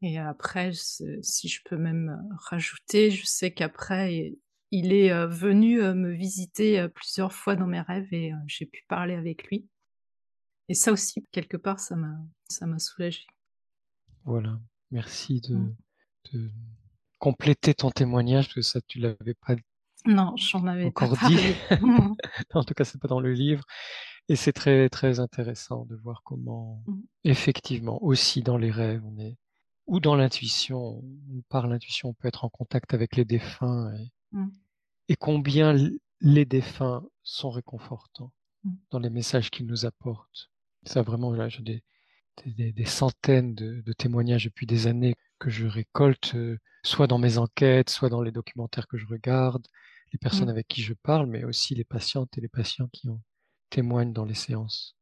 Et après si je peux même, heu, rajouter, je sais qu'après il est, heu, venu, heu, me visiter, plusieurs fois dans mes rêves et j'ai pu parler avec lui et ça aussi, quelque part, ça m'a ça m'a soulagée. Voilà, merci Mmh. de de compléter ton témoignage parce que ça, tu l'avais pas Non, j'en avais pas encore dit. Mmh mh. En tout cas, c'est pas dans le livre et c'est très, très intéressant de voir comment, Mmh. effectivement, aussi dans les rêves, on est ou dans l'intuition par l'intuition, on peut être en contact avec les défunts et Mmh. et combien les défunts sont réconfortants dans les messages qu'ils nous apportent. Ça vraiment, là, j'ai des des des des centaines de de témoignages depuis des années que je récolte, heu, soit dans mes enquêtes, soit dans les documentaires que je regarde, les personnes Mmh. avec qui je parle, mais aussi les patientes et les patients qui en témoignent dans les séances.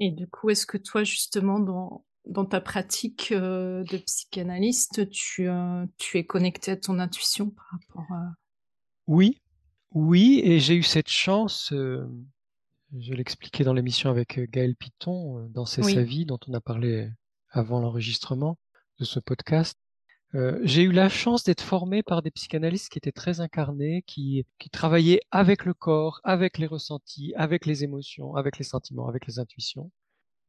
Et du coup, est-ce que toi, justement, dans dans ta pratique, heu, de psychanalyste, tu, heu, tu es connecté à ton intuition par rapport à Oui, oui et j'ai eu cette chance, hem, je l'expliquais dans l'émission avec, Gaël Piton, dans C'est sa vie, dont on a parlé avant l'enregistrement de ce podcast. Heu, j'ai eu la chance d'être formé par des psychanalystes qui étaient très incarnés, qui qui travaillaient avec le corps, avec les ressentis, avec les émotions, avec les sentiments, avec les intuitions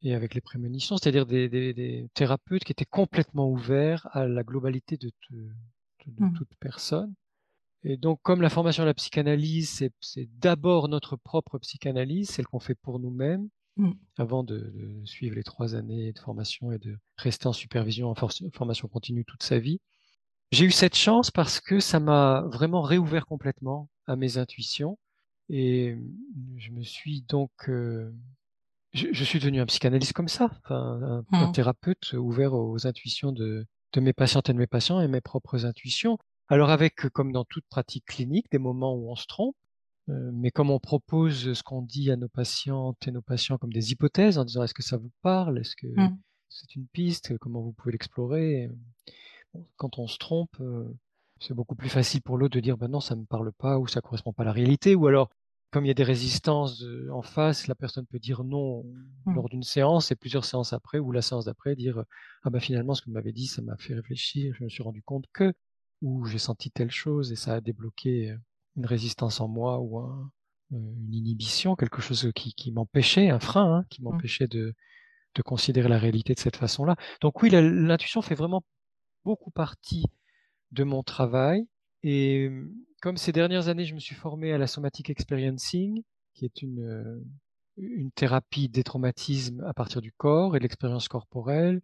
et avec les prémonitions. C'est-à-dire des des des thérapeutes qui étaient complètement ouverts à la globalité de te de de Mmh. toute personne Et donc, comme la formation à la psychanalyse, c'est d'abord notre propre psychanalyse, celle qu'on fait pour nous-mêmes, mmh. avant de, suivre les trois années de formation et de rester en supervision, en formation continue toute sa vie. J'ai eu cette chance parce que ça m'a vraiment réouvert complètement à mes intuitions. Et je me suis donc... Euh, je, suis devenu un psychanalyste comme ça, un, un, mmh. thérapeute ouvert aux intuitions de, de mes patientes et de mes patients et mes propres intuitions. Alors avec, comme dans toute pratique clinique, des moments où on se trompe, mais comme on propose ce qu'on dit à nos patientes et nos patients comme des hypothèses en disant est-ce que ça vous parle, est-ce que mmh. c'est une piste, comment vous pouvez l'explorer? quand on se trompe, euh, c'est beaucoup plus facile pour l'autre de dire ben non ça me parle pas ou ça correspond pas à la réalité ou alors comme il y a des résistances en face, la personne peut dire non mmh. lors d'une séance et plusieurs séances après ou la séance d'après dire ah ben finalement ce que vous m'avez dit ça m'a fait réfléchir, je me suis rendu compte que ou j'ai senti telle chose et ça a débloqué une résistance en moi ou une inhibition, quelque chose qui, m'empêchait, un frein, hein, qui mmh. m'empêchait de, de considérer la réalité de cette façon-là. Donc oui, l'intuition fait vraiment beaucoup partie de mon travail. Et comme ces dernières années, je me suis formé à la somatic experiencing, qui est une, une thérapie des traumatismes à partir du corps et de l'expérience corporelle,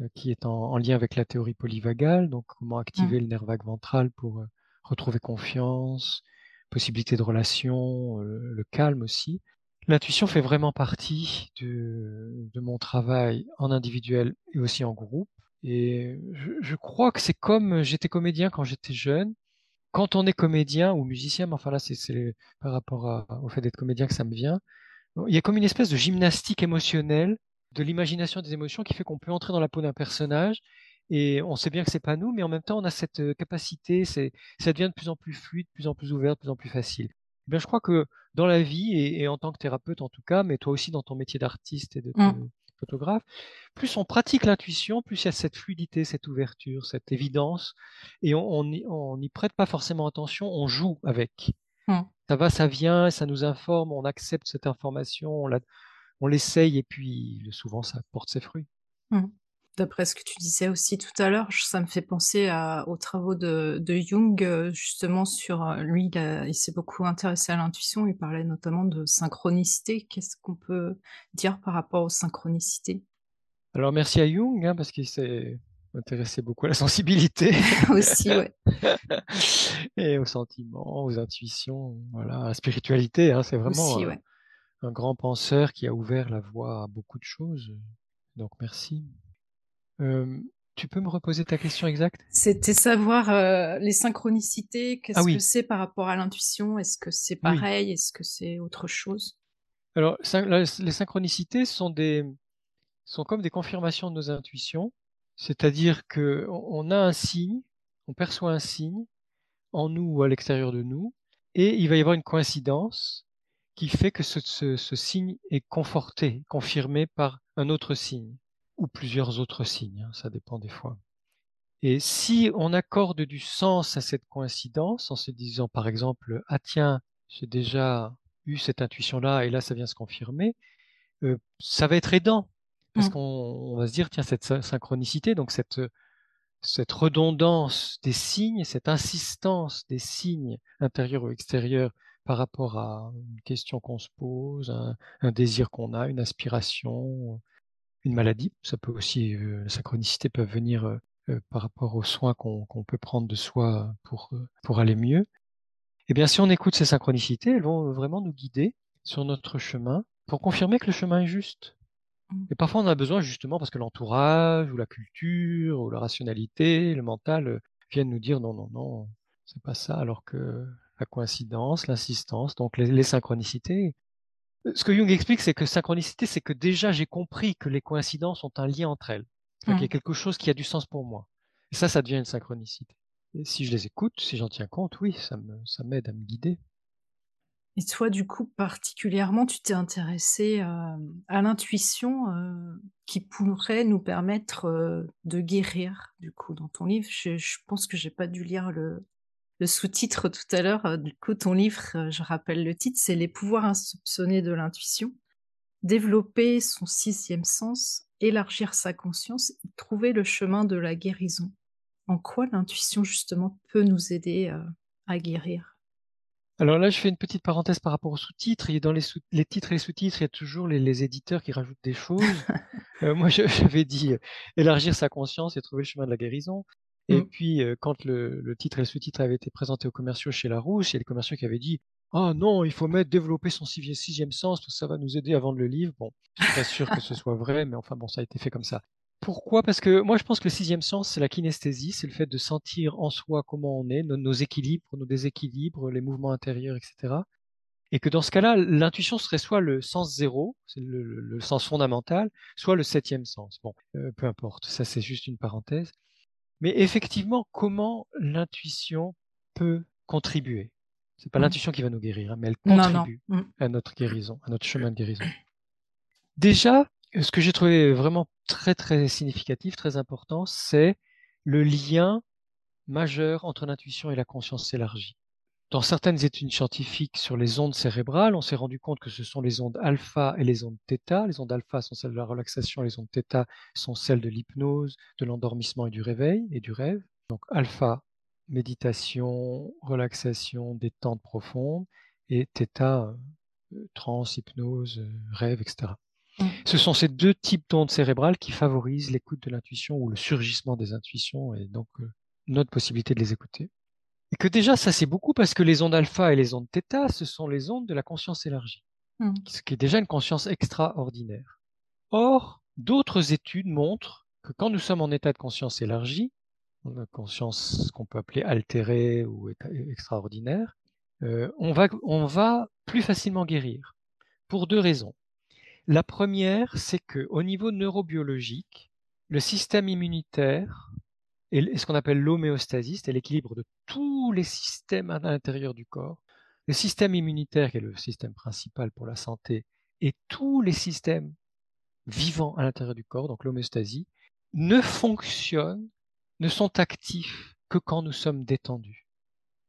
euh, qui est en, lien avec la théorie polyvagale, donc comment activer mmh. le nerf vague ventral pour euh, retrouver confiance, possibilité de relation, euh, le calme aussi. L'intuition fait vraiment partie de, mon travail en individuel et aussi en groupe. Et je, je crois que c'est comme j'étais comédien quand j'étais jeune. Quand on est comédien ou musicien, mais enfin là c'est par rapport au fait d'être comédien que ça me vient, il y a comme une espèce de gymnastique émotionnelle de l'imagination des émotions qui fait qu'on peut entrer dans la peau d'un personnage et on sait bien que c'est pas nous, mais en même temps on a cette capacité, c'est, ça devient de plus en plus fluide, de plus en plus ouvert, de plus en plus facile. Eh bien, je crois que dans la vie et, en tant que thérapeute en tout cas, mais toi aussi dans ton métier d'artiste et de, mmh. photographe, plus on pratique l'intuition, plus il y a cette fluidité, cette ouverture, cette évidence, et on n'y prête pas forcément attention, on joue avec. Mmh. Ça va, ça vient, ça nous informe, on accepte cette information, on l'essaye et puis souvent ça porte ses fruits. Mmh. D'après ce que tu disais aussi tout à l'heure, ça me fait penser aux travaux de, Jung, euh, justement sur euh, lui, il, s'est beaucoup intéressé à l'intuition, il parlait notamment de synchronicité. Qu'est-ce qu'on peut dire par rapport aux synchronicités? Alors merci à Jung, hein, parce qu'il s'est intéressé beaucoup à la sensibilité. aussi, ouais. Et aux sentiments, aux intuitions, voilà, à la spiritualité, hein, c'est vraiment... Aussi, un grand penseur qui a ouvert la voie à beaucoup de choses. Donc merci. Tu peux me reposer ta question exacte? C'était savoir les synchronicités, qu'est-ce ah que c'est par rapport à l'intuition? Est-ce que c'est pareil? Est-ce que c'est autre chose? Alors, les synchronicités sont, des, sont comme des confirmations de nos intuitions, c'est-à-dire qu'on a un signe, on perçoit un signe en nous ou à l'extérieur de nous, et il va y avoir une coïncidence qui fait que ce, signe est conforté, confirmé par un autre signe, ou plusieurs autres signes, hein, ça dépend des fois. Et si on accorde du sens à cette coïncidence, en se disant par exemple, ah tiens, j'ai déjà eu cette intuition-là, et là ça vient se confirmer, euh, ça va être aidant, parce mmh. qu'on va se dire, tiens, cette synchronicité, donc cette, cette redondance des signes, cette insistance des signes intérieurs ou extérieurs par rapport à une question qu'on se pose, un, désir qu'on a, une aspiration, une maladie. Ça peut aussi, euh, la synchronicité peut venir euh, euh, par rapport aux soins qu'on peut prendre de soi pour, pour aller mieux. Eh bien, si on écoute ces synchronicités, elles vont vraiment nous guider sur notre chemin pour confirmer que le chemin est juste. Mmh. Et parfois, on a besoin justement parce que l'entourage ou la culture ou la rationalité, le mental viennent nous dire non, non, non, c'est pas ça, alors que la coïncidence, l'insistance, donc les, synchronicités. Ce que Jung explique, c'est que synchronicité, c'est que déjà j'ai compris que les coïncidences ont un lien entre elles. Il y a mmh. quelque chose qui a du sens pour moi. Et ça, ça devient une synchronicité. Et si je les écoute, si j'en tiens compte, oui, ça m'aide à me guider. Et toi, du coup, particulièrement, tu t'es intéressé à l'intuition euh, qui pourrait nous permettre euh, de guérir, du coup, dans ton livre? Je, je pense que j'ai pas dû lire le, le sous-titre tout à l'heure. Euh, du coup, ton livre, euh, je rappelle le titre, c'est Les pouvoirs insoupçonnés de l'intuition. Développer son sixième sens, élargir sa conscience trouver le chemin de la guérison. En quoi l'intuition, justement, peut nous aider euh, à guérir? Alors là, je fais une petite parenthèse par rapport aux sous-titres. dans les, les titres et les sous-titres, il y a toujours les, éditeurs qui rajoutent des choses. Euh, moi, j'avais dit élargir sa conscience et trouver le chemin de la guérison. Et mmh. puis, quand le, titre et le sous-titre avaient été présentés aux commerciaux chez Larousse, il y a des commerciaux qui avaient dit ah non, il faut mettre développer son sixième sens, tout ça va nous aider à vendre le livre. Bon, je suis pas sûr que ce soit vrai, mais enfin bon, ça a été fait comme ça. Pourquoi? Parce que moi je pense que le sixième sens, c'est la kinesthésie, c'est le fait de sentir en soi comment on est, nos, équilibres, nos déséquilibres, les mouvements intérieurs, etc. Et que dans ce cas-là, l'intuition serait soit le sens zéro, c'est le, sens fondamental, soit le septième sens. Bon, euh, peu importe, ça c'est juste une parenthèse. Mais effectivement, comment l'intuition peut contribuer? C'est pas mmh. l'intuition qui va nous guérir, hein, mais elle contribue mmh. à notre guérison, à notre chemin de guérison. Déjà, ce que j'ai trouvé vraiment très très significatif, très important, c'est le lien majeur entre l'intuition et la conscience élargie. Dans certaines études scientifiques sur les ondes cérébrales, on s'est rendu compte que ce sont les ondes alpha et les ondes θ. Les ondes alpha sont celles de la relaxation, les ondes θ sont celles de l'hypnose, de l'endormissement et du réveil et du rêve. Donc alpha, méditation, relaxation, détente profonde, et theta, euh, trans, hypnose, euh, rêve, etc. Mmh. Ce sont ces deux types d'ondes cérébrales qui favorisent l'écoute de l'intuition ou le surgissement des intuitions et donc euh, notre possibilité de les écouter. Et que déjà, ça c'est beaucoup parce que les ondes alpha et les ondes θ, ce sont les ondes de la conscience élargie, mmh. ce qui est déjà une conscience extraordinaire. Or, d'autres études montrent que quand nous sommes en état de conscience élargie, la conscience qu'on peut appeler altérée ou extraordinaire, euh, on, va, on va plus facilement guérir pour deux raisons. La première, c'est que au niveau neurobiologique, le système immunitaire et ce qu'on appelle l'homéostasie, c'est l'équilibre de tous les systèmes à l'intérieur du corps. Le système immunitaire, qui est le système principal pour la santé, et tous les systèmes vivants à l'intérieur du corps, donc l'homéostasie, ne fonctionnent ne sont actifs que quand nous sommes détendus,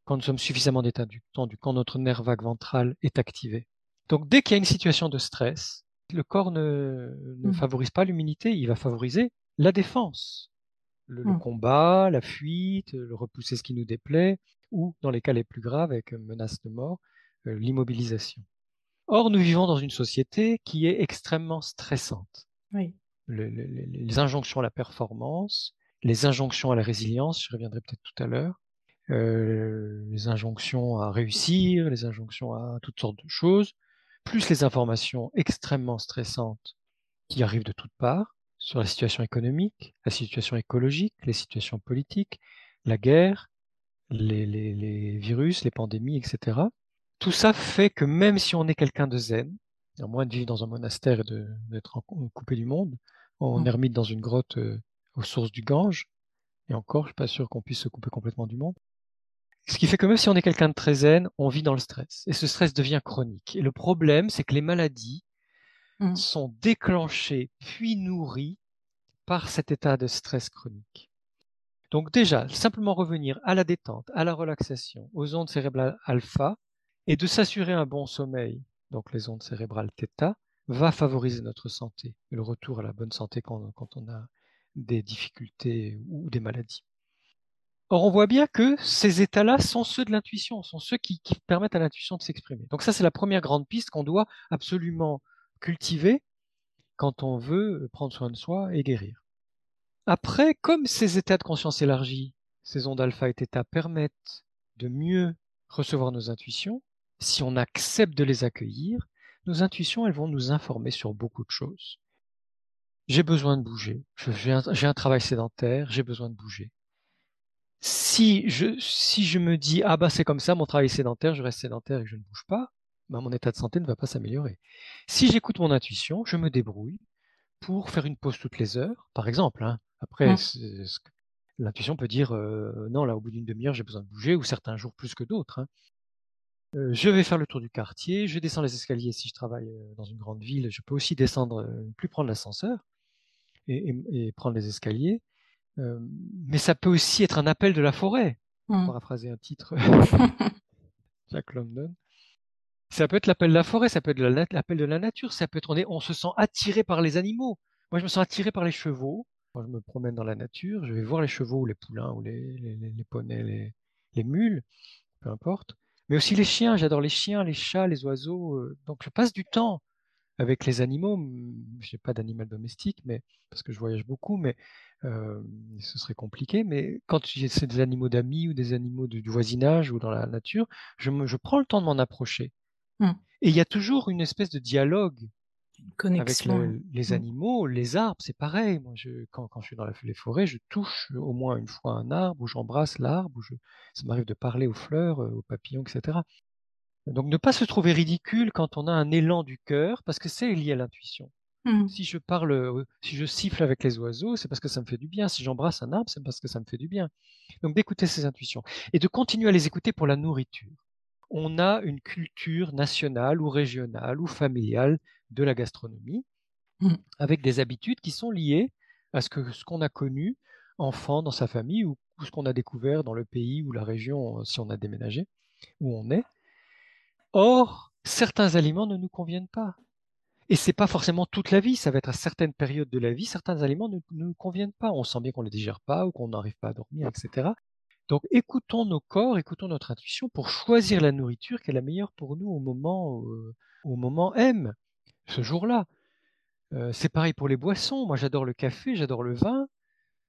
quand nous sommes suffisamment détendus, quand notre nerf vague ventral est activé. Donc dès qu'il y a une situation de stress, le corps ne, mmh. favorise pas l'immunité, il va favoriser la défense, le, mmh. combat, la fuite, le repousser ce qui nous déplaît, ou dans les cas les plus graves, avec menace de mort, euh, l'immobilisation. Or, nous vivons dans une société qui est extrêmement stressante. les injonctions à la performance, les injonctions à la résilience, je reviendrai peut-être tout à l'heure, euh, les injonctions à réussir, les injonctions à toutes sortes de choses, plus les informations extrêmement stressantes qui arrivent de toutes parts sur la situation économique, la situation écologique, les situations politiques, la guerre, les, les virus, les pandémies, etc. Tout ça fait que même si on est quelqu'un de zen, à moins de vivre dans un monastère et d'être coupé du monde, en mmh. ermite dans une grotte euh, aux sources du Gange. Et encore, je suis pas sûr qu'on puisse se couper complètement du monde. Ce qui fait que même si on est quelqu'un de très zen, on vit dans le stress. Et ce stress devient chronique. Et le problème, c'est que les maladies mmh. sont déclenchées puis nourries par cet état de stress chronique. Donc déjà, simplement revenir à la détente, à la relaxation, aux ondes cérébrales alpha, et de s'assurer un bon sommeil, donc les ondes cérébrales θ, va favoriser notre santé, le retour à la bonne santé quand on a des difficultés ou des maladies. Or, on voit bien que ces états-là sont ceux de l'intuition, sont ceux qui, permettent à l'intuition de s'exprimer. Donc ça, c'est la première grande piste qu'on doit absolument cultiver quand on veut prendre soin de soi et guérir. Après, comme ces états de conscience élargie, ces ondes alpha et θ permettent de mieux recevoir nos intuitions, si on accepte de les accueillir, nos intuitions, elles vont nous informer sur beaucoup de choses j'ai besoin de bouger. J'ai un, travail sédentaire, j'ai besoin de bouger. Si je, me dis, ah bah c'est comme ça, mon travail sédentaire, je reste sédentaire et je ne bouge pas, bah mon état de santé ne va pas s'améliorer. Si j'écoute mon intuition, je me débrouille pour faire une pause toutes les heures, par exemple. Hein. Après, mmh. l'intuition peut dire, euh, non, là, au bout d'une demi-heure, j'ai besoin de bouger, ou certains jours plus que d'autres. Hein. Euh, je vais faire le tour du quartier, je descends les escaliers si je travaille euh, dans une grande ville, je peux aussi descendre, plus prendre l'ascenseur et, prendre les escaliers. Euh, mais ça peut aussi être un appel de la forêt, pour mmh. paraphraser un titre Jack London. Ça peut être l'appel de la forêt, ça peut être l'appel de la nature, ça peut être on, se sent attiré par les animaux. Moi, je me sens attiré par les chevaux. Quand je me promène dans la nature, je vais voir les chevaux ou les poulains ou les, poneys, les, les mules. peu importe. Mais aussi les chiens, j'adore les chiens, les chats, les oiseaux. Euh, donc je passe du temps avec les animaux. Je n'ai pas d'animal domestique, mais parce que je voyage beaucoup, mais euh, ce serait compliqué. Mais quand c'est des animaux d'amis ou des animaux du voisinage ou dans la nature, je prends le temps de m'en approcher. Mmh. Et il y a toujours une espèce de dialogue avec les, mmh. animaux, les arbres, c'est pareil. Moi, je, quand, quand, je suis dans la, les forêts, je touche au moins une fois un arbre, ou j'embrasse l'arbre, ou je, ça m'arrive de parler aux fleurs, euh, aux papillons, etc. Donc ne pas se trouver ridicule quand on a un élan du cœur, parce que c'est lié à l'intuition. Mmh. Si je parle, euh, si je siffle avec les oiseaux, c'est parce que ça me fait du bien. Si j'embrasse un arbre, c'est parce que ça me fait du bien. Donc d'écouter ces intuitions et de continuer à les écouter pour la nourriture. On a une culture nationale ou régionale ou familiale de la gastronomie, mmh. avec des habitudes qui sont liées à ce que ce qu'on a connu enfant dans sa famille ou, ce qu'on a découvert dans le pays ou la région euh, si on a déménagé où on est. Or, certains aliments ne nous conviennent pas. Et c'est pas forcément toute la vie, ça va être à certaines périodes de la vie, certains aliments ne, nous conviennent pas. On sent bien qu'on ne les digère pas ou qu'on n'arrive pas à dormir, etc. Donc écoutons nos corps, écoutons notre intuition pour choisir la nourriture qui est la meilleure pour nous au moment, euh, au moment M ce jour-là. Euh, c'est pareil pour les boissons. Moi, j'adore le café, j'adore le vin,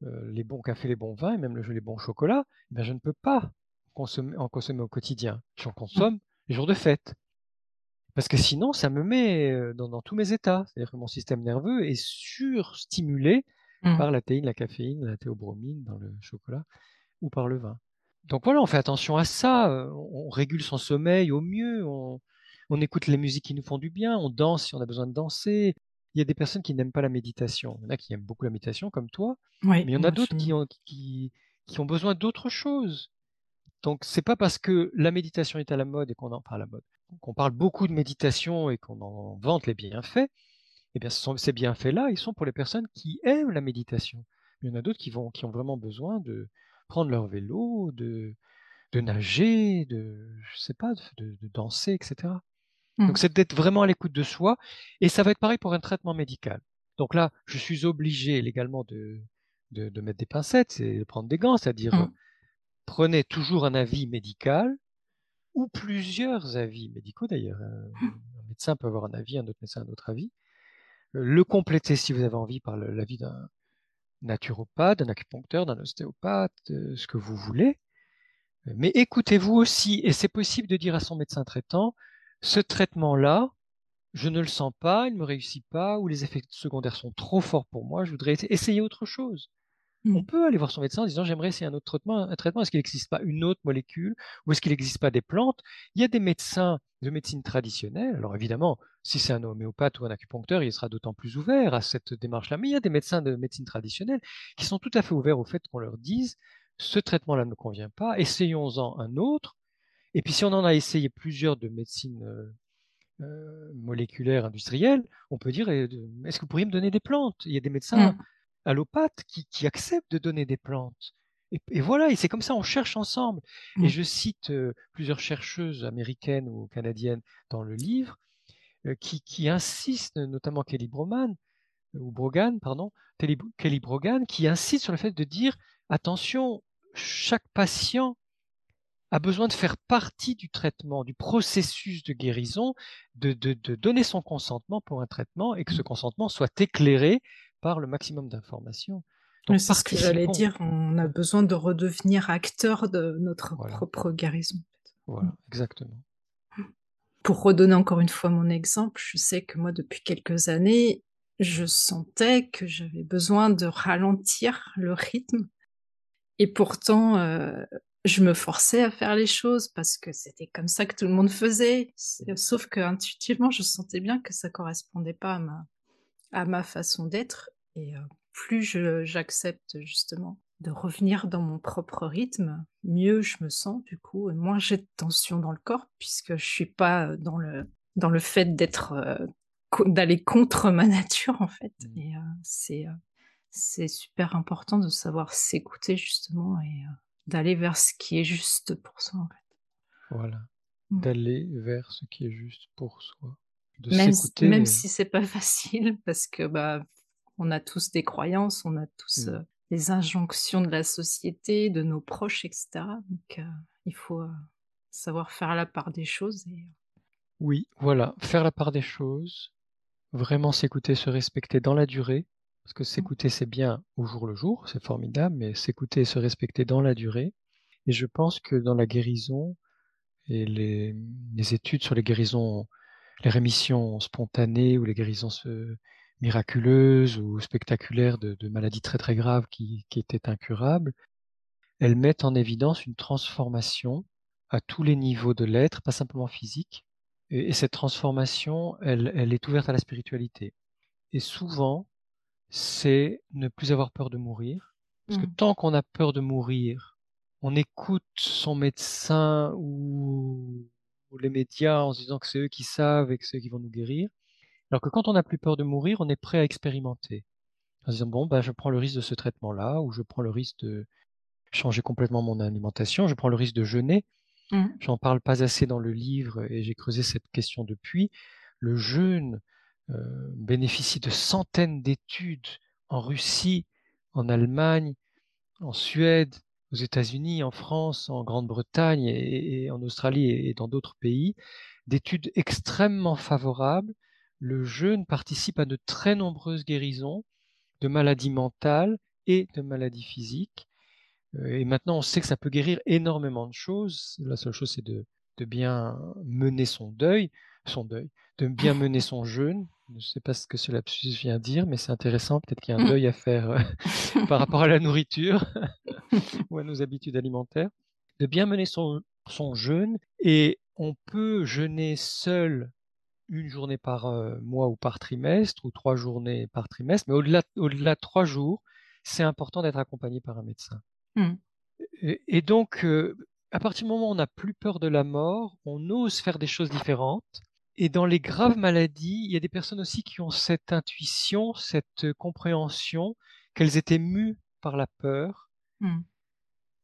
euh, les bons cafés, les bons vins, et même le, les bons chocolats. Ben, je ne peux pas consommer, en consommer au quotidien. J'en consomme les jours de fête. Parce que sinon, ça me met dans, tous mes états. C'est-à-dire que mon système nerveux est surstimulé mmh. par la théine, la caféine, la théobromine dans le chocolat ou par le vin. Donc voilà, on fait attention à ça. On régule son sommeil au mieux. On, on écoute les musiques qui nous font du bien, on danse si on a besoin de danser. Il y a des personnes qui n'aiment pas la méditation. Il y en a qui aiment beaucoup la méditation, comme toi. mais il y en a d'autres qui ont, qui, ont besoin d'autre chose. Donc, c'est pas parce que la méditation est à la mode et qu'on en parle à la mode, qu'on parle beaucoup de méditation et qu'on en vante les bienfaits. Eh bien, ces bienfaits-là, ils sont pour les personnes qui aiment la méditation. il y en a d'autres qui vont, qui ont vraiment besoin de prendre leur vélo, de, de nager, de, je sais pas, de danser, etc. Donc mmh. c'est d'être vraiment à l'écoute de soi. Et ça va être pareil pour un traitement médical. Donc là, je suis obligé légalement de, de, mettre des pincettes et de prendre des gants, c'est-à-dire mmh. prenez toujours un avis médical ou plusieurs avis médicaux d'ailleurs. Mmh. Un médecin peut avoir un avis, un autre médecin un autre avis. Le compléter si vous avez envie par l'avis d'un naturopathe, d'un acupuncteur, d'un ostéopathe, ce que vous voulez. Mais écoutez-vous aussi, et c'est possible de dire à son médecin traitant, ce traitement-là, je ne le sens pas, il ne me réussit pas, ou les effets secondaires sont trop forts pour moi, je voudrais essayer autre chose. On mmh. peut aller voir son médecin en disant j'aimerais essayer un autre traitement. Un traitement, est-ce qu'il n'existe pas une autre molécule ou est-ce qu'il n'existe pas des plantes? Il y a des médecins de médecine traditionnelle. Alors évidemment, si c'est un homéopathe ou un acupuncteur, il sera d'autant plus ouvert à cette démarche-là. Mais il y a des médecins de médecine traditionnelle qui sont tout à fait ouverts au fait qu'on leur dise ce traitement-là ne convient pas, essayons-en un autre et puis si on en a essayé plusieurs de médecine euh, euh, moléculaire industrielle, on peut dire est-ce que vous pourriez me donner des plantes? Il y a des médecins mmh. Allopathes qui, acceptent de donner des plantes. Et, voilà, et c'est comme ça, on cherche ensemble. Et mmh. je cite euh, plusieurs chercheuses américaines ou canadiennes dans le livre qui, insistent, notamment Kelly Broman, ou Brogan, pardon, Kelly Brogan, qui insiste sur le fait de dire attention, chaque patient a besoin de faire partie du traitement, du processus de guérison, de, donner son consentement pour un traitement et que ce mmh. consentement soit éclairé par le maximum d'informations. C'est ce que j'allais dire, on a besoin de redevenir acteur de notre propre guérison. Voilà, mmh. exactement. Pour redonner encore une fois mon exemple, je sais que moi, depuis quelques années, je sentais que j'avais besoin de ralentir le rythme. Et pourtant, euh, je me forçais à faire les choses parce que c'était comme ça que tout le monde faisait. Sauf que intuitivement, je sentais bien que ça correspondait pas à ma, à ma façon d'être. Et euh, plus j'accepte justement de revenir dans mon propre rythme, mieux je me sens du coup, et moins j'ai de tension dans le corps puisque je suis pas dans le dans le fait d'être euh, d'aller contre ma nature en fait. Mmh. Et euh, c'est c'est super important de savoir s'écouter justement et d'aller vers ce qui est juste pour soi en fait. Voilà, mmh. d'aller vers ce qui est juste pour soi. De même, si, même si c'est pas facile parce que bah on a tous des croyances, on a tous mmh. euh, des injonctions de la société, de nos proches, etc. Donc euh, il faut euh, savoir faire la part des choses et Oui, voilà, faire la part des choses, vraiment s'écouter, se respecter dans la durée, parce que Mmh. s'écouter, c'est bien au jour le jour, c'est formidable, mais s'écouter et se respecter dans la durée et je pense que dans la guérison et les, les études sur les guérisons, les rémissions spontanées ou les guérisons se- miraculeuses ou spectaculaires de, de maladies très très graves qui, qui étaient incurables, elles mettent en évidence une transformation à tous les niveaux de l'être, pas simplement physique. Et, et cette transformation, elle, elle est ouverte à la spiritualité. Et souvent, c'est ne plus avoir peur de mourir. Parce que Mmh. tant qu'on a peur de mourir, on écoute son médecin ou, ou les médias en se disant que c'est eux qui savent et que c'est eux qui vont nous guérir. Alors que quand on n'a plus peur de mourir, on est prêt à expérimenter. En se disant, bon, ben, je prends le risque de ce traitement-là, ou je prends le risque de changer complètement mon alimentation, je prends le risque de jeûner. Mmh. J'en parle pas assez dans le livre et j'ai creusé cette question depuis. Le jeûne euh, bénéficie de centaines d'études en Russie, en Allemagne, en Suède, aux États-Unis, en France, en Grande-Bretagne et, et en Australie et, et dans d'autres pays, d'études extrêmement favorables. Le jeûne participe à de très nombreuses guérisons de maladies mentales et de maladies physiques. Euh, Et maintenant, on sait que ça peut guérir énormément de choses. La seule chose, c'est de, de bien mener son deuil, son deuil, de bien mener son jeûne. Je ne sais pas ce que ce lapsus vient dire, mais c'est intéressant. Peut-être qu'il y a un deuil à faire euh, par rapport à la nourriture ou à nos habitudes alimentaires. De bien mener son, son jeûne. Et on peut jeûner seul une journée par euh, mois ou par trimestre, ou trois journées par trimestre. Mais au-delà au-delà de trois jours, c'est important d'être accompagné par un médecin. Mmh. Et, et donc, euh, à partir du moment où on n'a plus peur de la mort, on ose faire des choses différentes. Et dans les graves maladies, il y a des personnes aussi qui ont cette intuition, cette compréhension qu'elles étaient mues par la peur, Mmh.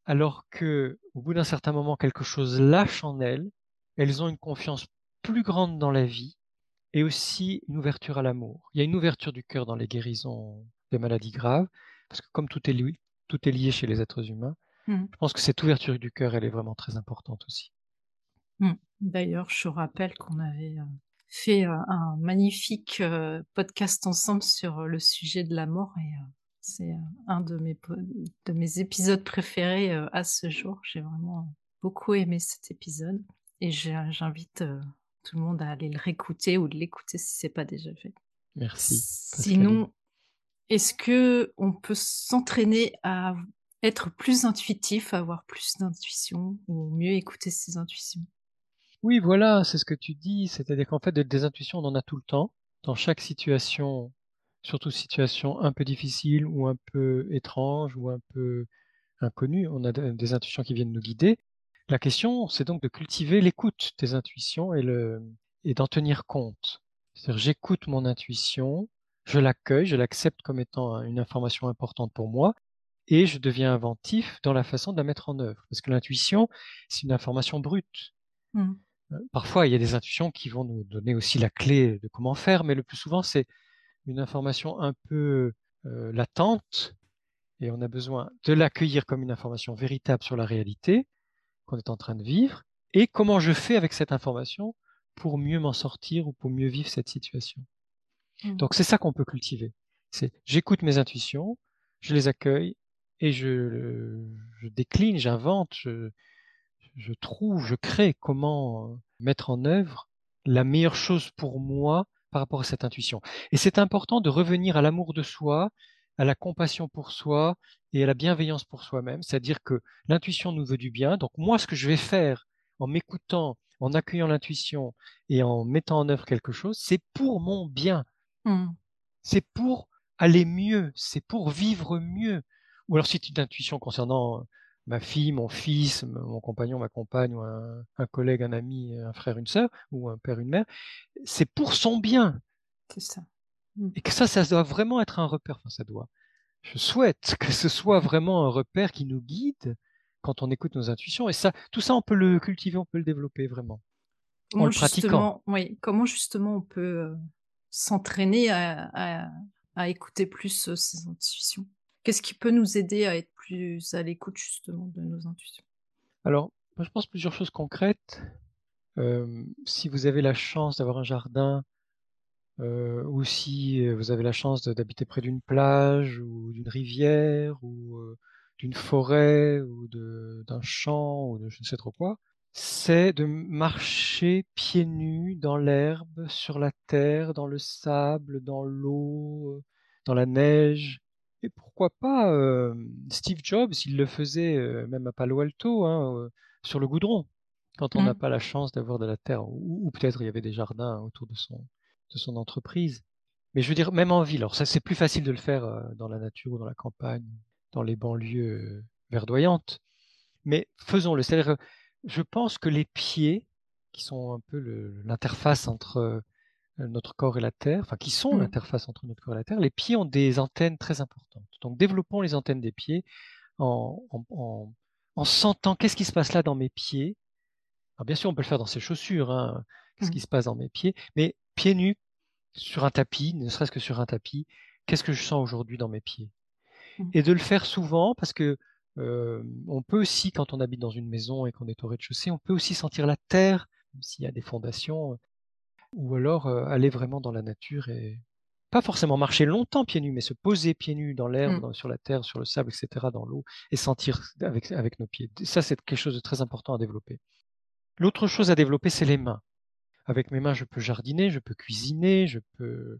alors que, au bout d'un certain moment, quelque chose lâche en elles. Elles ont une confiance plus grande dans la vie et aussi une ouverture à l'amour. Il y a une ouverture du cœur dans les guérisons des maladies graves, parce que comme tout est lié, tout est lié chez les êtres humains, Mmh. je pense que cette ouverture du cœur, elle est vraiment très importante aussi. Mmh. D'ailleurs, je rappelle qu'on avait, heu, fait, heu, un magnifique, heu, podcast ensemble sur, le sujet de la mort et c'est, heu, un de mes de mes épisodes préférés, heu, à ce jour. J'ai vraiment beaucoup aimé cet épisode et j'invite, heu, tout le monde à aller le réécouter ou de l'écouter si c'est pas déjà fait. Merci. Sinon, est-ce qu'on peut s'entraîner à être plus intuitif, avoir plus d'intuition ou mieux écouter ses intuitions? Oui, voilà, c'est ce que tu dis, c'est-à-dire qu'en fait, de- des intuitions, on en a tout le temps. Dans chaque situation, surtout situation un peu difficile ou un peu étrange ou un peu inconnue, on a de- des intuitions qui viennent nous guider. La question, c'est donc de cultiver l'écoute des intuitions et, le, et d'en tenir compte. C'est-à-dire, j'écoute mon intuition, je l'accueille, je l'accepte comme étant une information importante pour moi, et je deviens inventif dans la façon de la mettre en œuvre. Parce que l'intuition, c'est une information brute. Mmh. Euh, Parfois, il y a des intuitions qui vont nous donner aussi la clé de comment faire, mais le plus souvent, c'est une information un peu euh, latente, et on a besoin de l'accueillir comme une information véritable sur la réalité qu'on est en train de vivre, et comment je fais avec cette information pour mieux m'en sortir ou pour mieux vivre cette situation. Mmh. Donc c'est ça qu'on peut cultiver. C'est j'écoute mes intuitions, je les accueille et je, je décline, j'invente, je, je trouve, je crée comment euh, mettre en œuvre la meilleure chose pour moi par rapport à cette intuition. Et c'est important de revenir à l'amour de soi, à la compassion pour soi et à la bienveillance pour soi-même. C'est-à-dire que l'intuition nous veut du bien. Donc moi, ce que je vais faire en m'écoutant, en accueillant l'intuition et en mettant en œuvre quelque chose, c'est pour mon bien. Mmh. C'est pour aller mieux, c'est pour vivre mieux. Ou alors c'est une intuition concernant ma fille, mon fils, mon compagnon, ma compagne, ou un, un collègue, un ami, un frère, une sœur, ou un père, une mère, c'est pour son bien. C'est ça. Et que ça, ça doit vraiment être un repère. Enfin, ça doit. Je souhaite que ce soit vraiment un repère qui nous guide quand on écoute nos intuitions. Et ça, tout ça, on peut le cultiver, on peut le développer vraiment. Comment en le pratiquant. justement, oui, comment justement on peut euh, s'entraîner à, à, à écouter plus euh, ses intuitions? Qu'est-ce qui peut nous aider à être plus à l'écoute justement de nos intuitions? Alors, Moi, je pense plusieurs choses concrètes. Euh, si vous avez la chance d'avoir un jardin, euh, ou si vous avez la chance d'habiter près d'une plage ou d'une rivière ou euh, d'une forêt ou d'un champ ou de je ne sais trop quoi, c'est de marcher pieds nus dans l'herbe, sur la terre, dans le sable, dans l'eau, euh, dans la neige. Et pourquoi pas euh, Steve Jobs, il le faisait euh, même à Palo Alto, hein, sur le goudron, quand on n'a mm. pas la chance d'avoir de la terre, ou, peut-être il y avait des jardins autour de son, de son entreprise. Mais je veux dire, même en ville, alors ça c'est plus facile de le faire dans la nature ou dans la campagne, dans les banlieues verdoyantes. Mais faisons-le. C'est-à-dire, je pense que les pieds, qui sont un peu l'interface entre euh, notre corps et la Terre, enfin qui sont mmh. l'interface entre notre corps et la Terre, les pieds ont des antennes très importantes. Donc développons les antennes des pieds en, sentant qu'est-ce qui se passe là dans mes pieds. Alors bien sûr, on peut le faire dans ses chaussures, hein, qu'est-ce mmh. qui se passe dans mes pieds, mais pieds nus sur un tapis, ne serait-ce que sur un tapis, qu'est-ce que je sens aujourd'hui dans mes pieds? Mmh. Et de le faire souvent parce que on peut aussi, quand on habite dans une maison et qu'on est au rez-de-chaussée, on peut aussi sentir la terre, s'il y a des fondations, ou alors aller vraiment dans la nature et pas forcément marcher longtemps pieds nus, mais se poser pieds nus dans l'herbe, mmh. sur la terre, sur le sable, etc., dans l'eau, et sentir avec, avec nos pieds. Ça, c'est quelque chose de très important à développer. L'autre chose à développer, c'est les mains. Avec mes mains, je peux jardiner, je peux cuisiner, je peux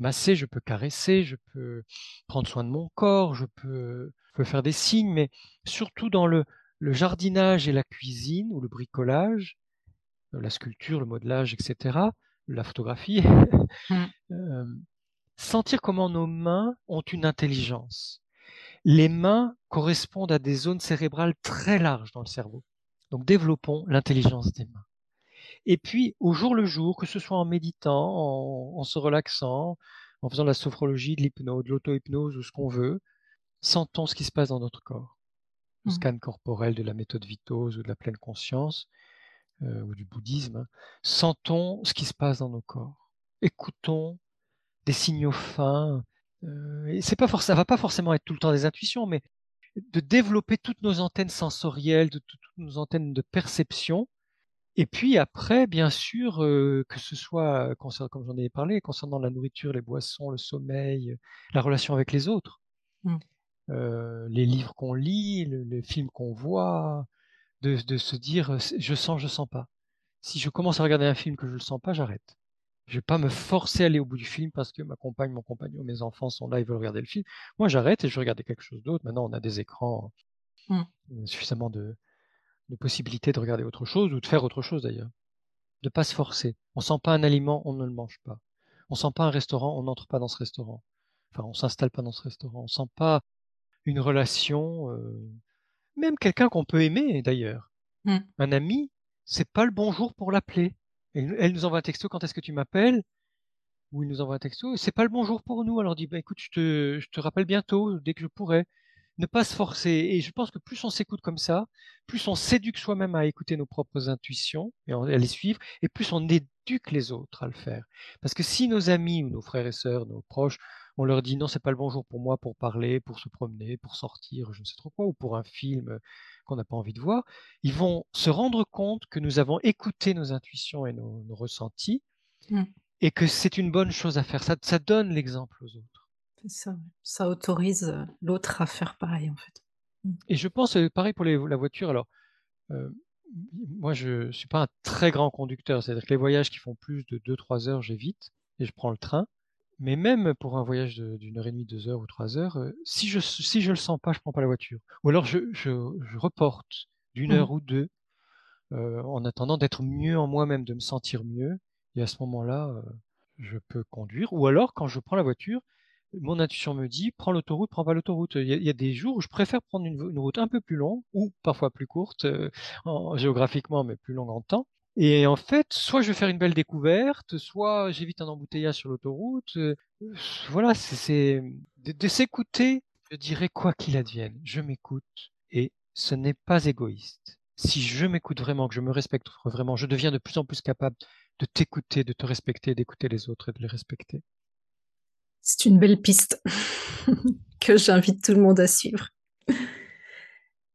masser, je peux caresser, je peux prendre soin de mon corps, je peux faire des signes, mais surtout dans le, jardinage et la cuisine ou le bricolage, la sculpture, le modelage, etc., la photographie, mmh. euh, sentir comment nos mains ont une intelligence. Les mains correspondent à des zones cérébrales très larges dans le cerveau. Donc développons l'intelligence des mains. Et puis, au jour le jour, que ce soit en méditant, en, en se relaxant, en faisant de la sophrologie, de l'hypnose, de l'auto-hypnose ou ce qu'on veut, sentons ce qui se passe dans notre corps. Le mmh. scan corporel de la méthode Vitose ou de la pleine conscience euh, ou du bouddhisme. Hein. Sentons ce qui se passe dans nos corps. Écoutons des signaux fins. Euh, et c'est pas ça va pas forcément être tout le temps des intuitions, mais de développer toutes nos antennes sensorielles, de toutes nos antennes de perception. Et puis après, bien sûr, euh, que ce soit, comme j'en ai parlé, concernant la nourriture, les boissons, le sommeil, la relation avec les autres. Mmh. Euh, les livres qu'on lit, les films qu'on voit, de, se dire je sens, je sens pas. Si je commence à regarder un film que je le sens pas, j'arrête. Je vais pas me forcer à aller au bout du film parce que ma compagne, mon compagnon, mes enfants sont là, ils veulent regarder le film. Moi, j'arrête et je vais regarder quelque chose d'autre. Maintenant, on a des écrans, mmh. suffisamment de, possibilités de regarder autre chose ou de faire autre chose d'ailleurs. De pas se forcer. On sent pas un aliment, on ne le mange pas. On sent pas un restaurant, on n'entre pas dans ce restaurant. Enfin, on s'installe pas dans ce restaurant. On sent pas une relation, euh, même quelqu'un qu'on peut aimer d'ailleurs. Mmh. Un ami, c'est pas le bonjour pour l'appeler. Elle, nous envoie un texto quand est-ce que tu m'appelles? Ou il nous envoie un texto, c'est pas le bonjour pour nous. Alors dit, bah, écoute, je te, je te rappelle bientôt, dès que je pourrai. Ne pas se forcer. Et je pense que plus on s'écoute comme ça, plus on s'éduque soi-même à écouter nos propres intuitions et à les suivre, et plus on éduque les autres à le faire. Parce que si nos amis ou nos frères et sœurs, nos proches, on leur dit non, c'est pas le bon jour pour moi pour parler, pour se promener, pour sortir, je ne sais trop quoi, ou pour un film euh, qu'on n'a pas envie de voir, ils vont se rendre compte que nous avons écouté nos intuitions et nos, ressentis mmh. et que c'est une bonne chose à faire. Ça, ça donne l'exemple aux autres. Ça, ça autorise euh, l'autre à faire pareil en fait. Mmh. Et je pense, euh, pareil pour la voiture, alors moi je ne suis pas un très grand conducteur, c'est-à-dire que les voyages qui font plus de 2-3 heures, j'évite et je prends le train. Mais même pour un voyage d'une heure et demie, deux heures ou trois heures, euh, si je si je le sens pas, je prends pas la voiture. Ou alors je, je, reporte d'une mmh. heure ou deux euh, en attendant d'être mieux en moi-même, de me sentir mieux. Et à ce moment-là, euh, je peux conduire. Ou alors quand je prends la voiture, mon intuition me dit prends l'autoroute, prends pas l'autoroute. Il, y, a des jours où je préfère prendre une, une route un peu plus longue ou parfois plus courte en, géographiquement, mais plus longue en temps. Et en fait, soit je vais faire une belle découverte, soit j'évite un embouteillage sur l'autoroute. Euh, voilà, c'est de, s'écouter. Je dirais quoi qu'il advienne, je m'écoute et ce n'est pas égoïste. Si je m'écoute vraiment, que je me respecte vraiment, je deviens de plus en plus capable de t'écouter, de te respecter, d'écouter les autres et de les respecter. C'est une belle piste que j'invite tout le monde à suivre.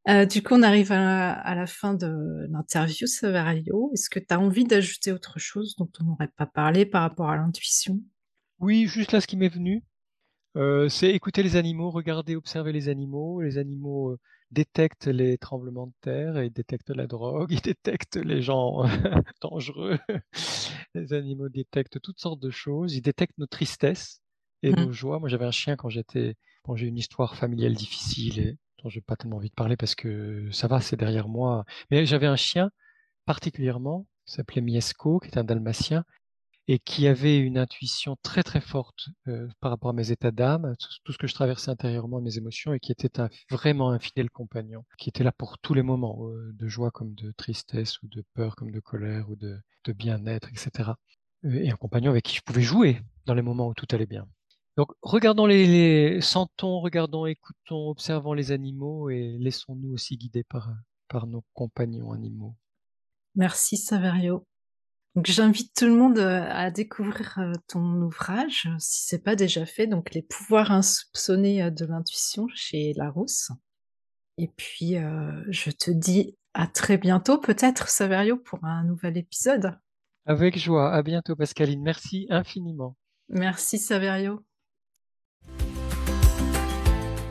Euh, du coup, on arrive à, la fin de l'interview, Saverio. Est-ce que tu as envie d'ajouter autre chose dont on n'aurait pas parlé par rapport à l'intuition? Oui, juste là, ce qui m'est venu, euh, c'est écouter les animaux, regarder, observer les animaux. Les animaux euh, détectent les tremblements de terre, ils détectent la drogue, ils détectent les gens dangereux. les animaux détectent toutes sortes de choses. Ils détectent nos tristesses et mmh. nos joies. Moi, j'avais un chien quand j'étais, quand j'ai une histoire familiale difficile et dont j'ai pas tellement envie de parler parce que ça va, c'est derrière moi. Mais j'avais un chien particulièrement, qui s'appelait Miesco, qui est un dalmatien, et qui avait une intuition très très forte euh, par rapport à mes états d'âme, tout, ce que je traversais intérieurement, mes émotions, et qui était un, vraiment un fidèle compagnon, qui était là pour tous les moments, euh, de joie comme de tristesse, ou de peur comme de colère, ou de, de bien-être, etc. Euh, et un compagnon avec qui je pouvais jouer dans les moments où tout allait bien. Donc, regardons les, sentons, regardons, écoutons, observons les animaux et laissons-nous aussi guider par, par nos compagnons animaux. Merci Saverio. Donc, j'invite tout le monde euh, à découvrir euh, ton ouvrage, si c'est pas déjà fait, donc Les pouvoirs insoupçonnés euh, de l'intuition chez Larousse. Et puis, je te dis à très bientôt, peut-être, Saverio, pour un nouvel épisode. Avec joie. À bientôt, Pascaline. Merci infiniment. Merci, Saverio.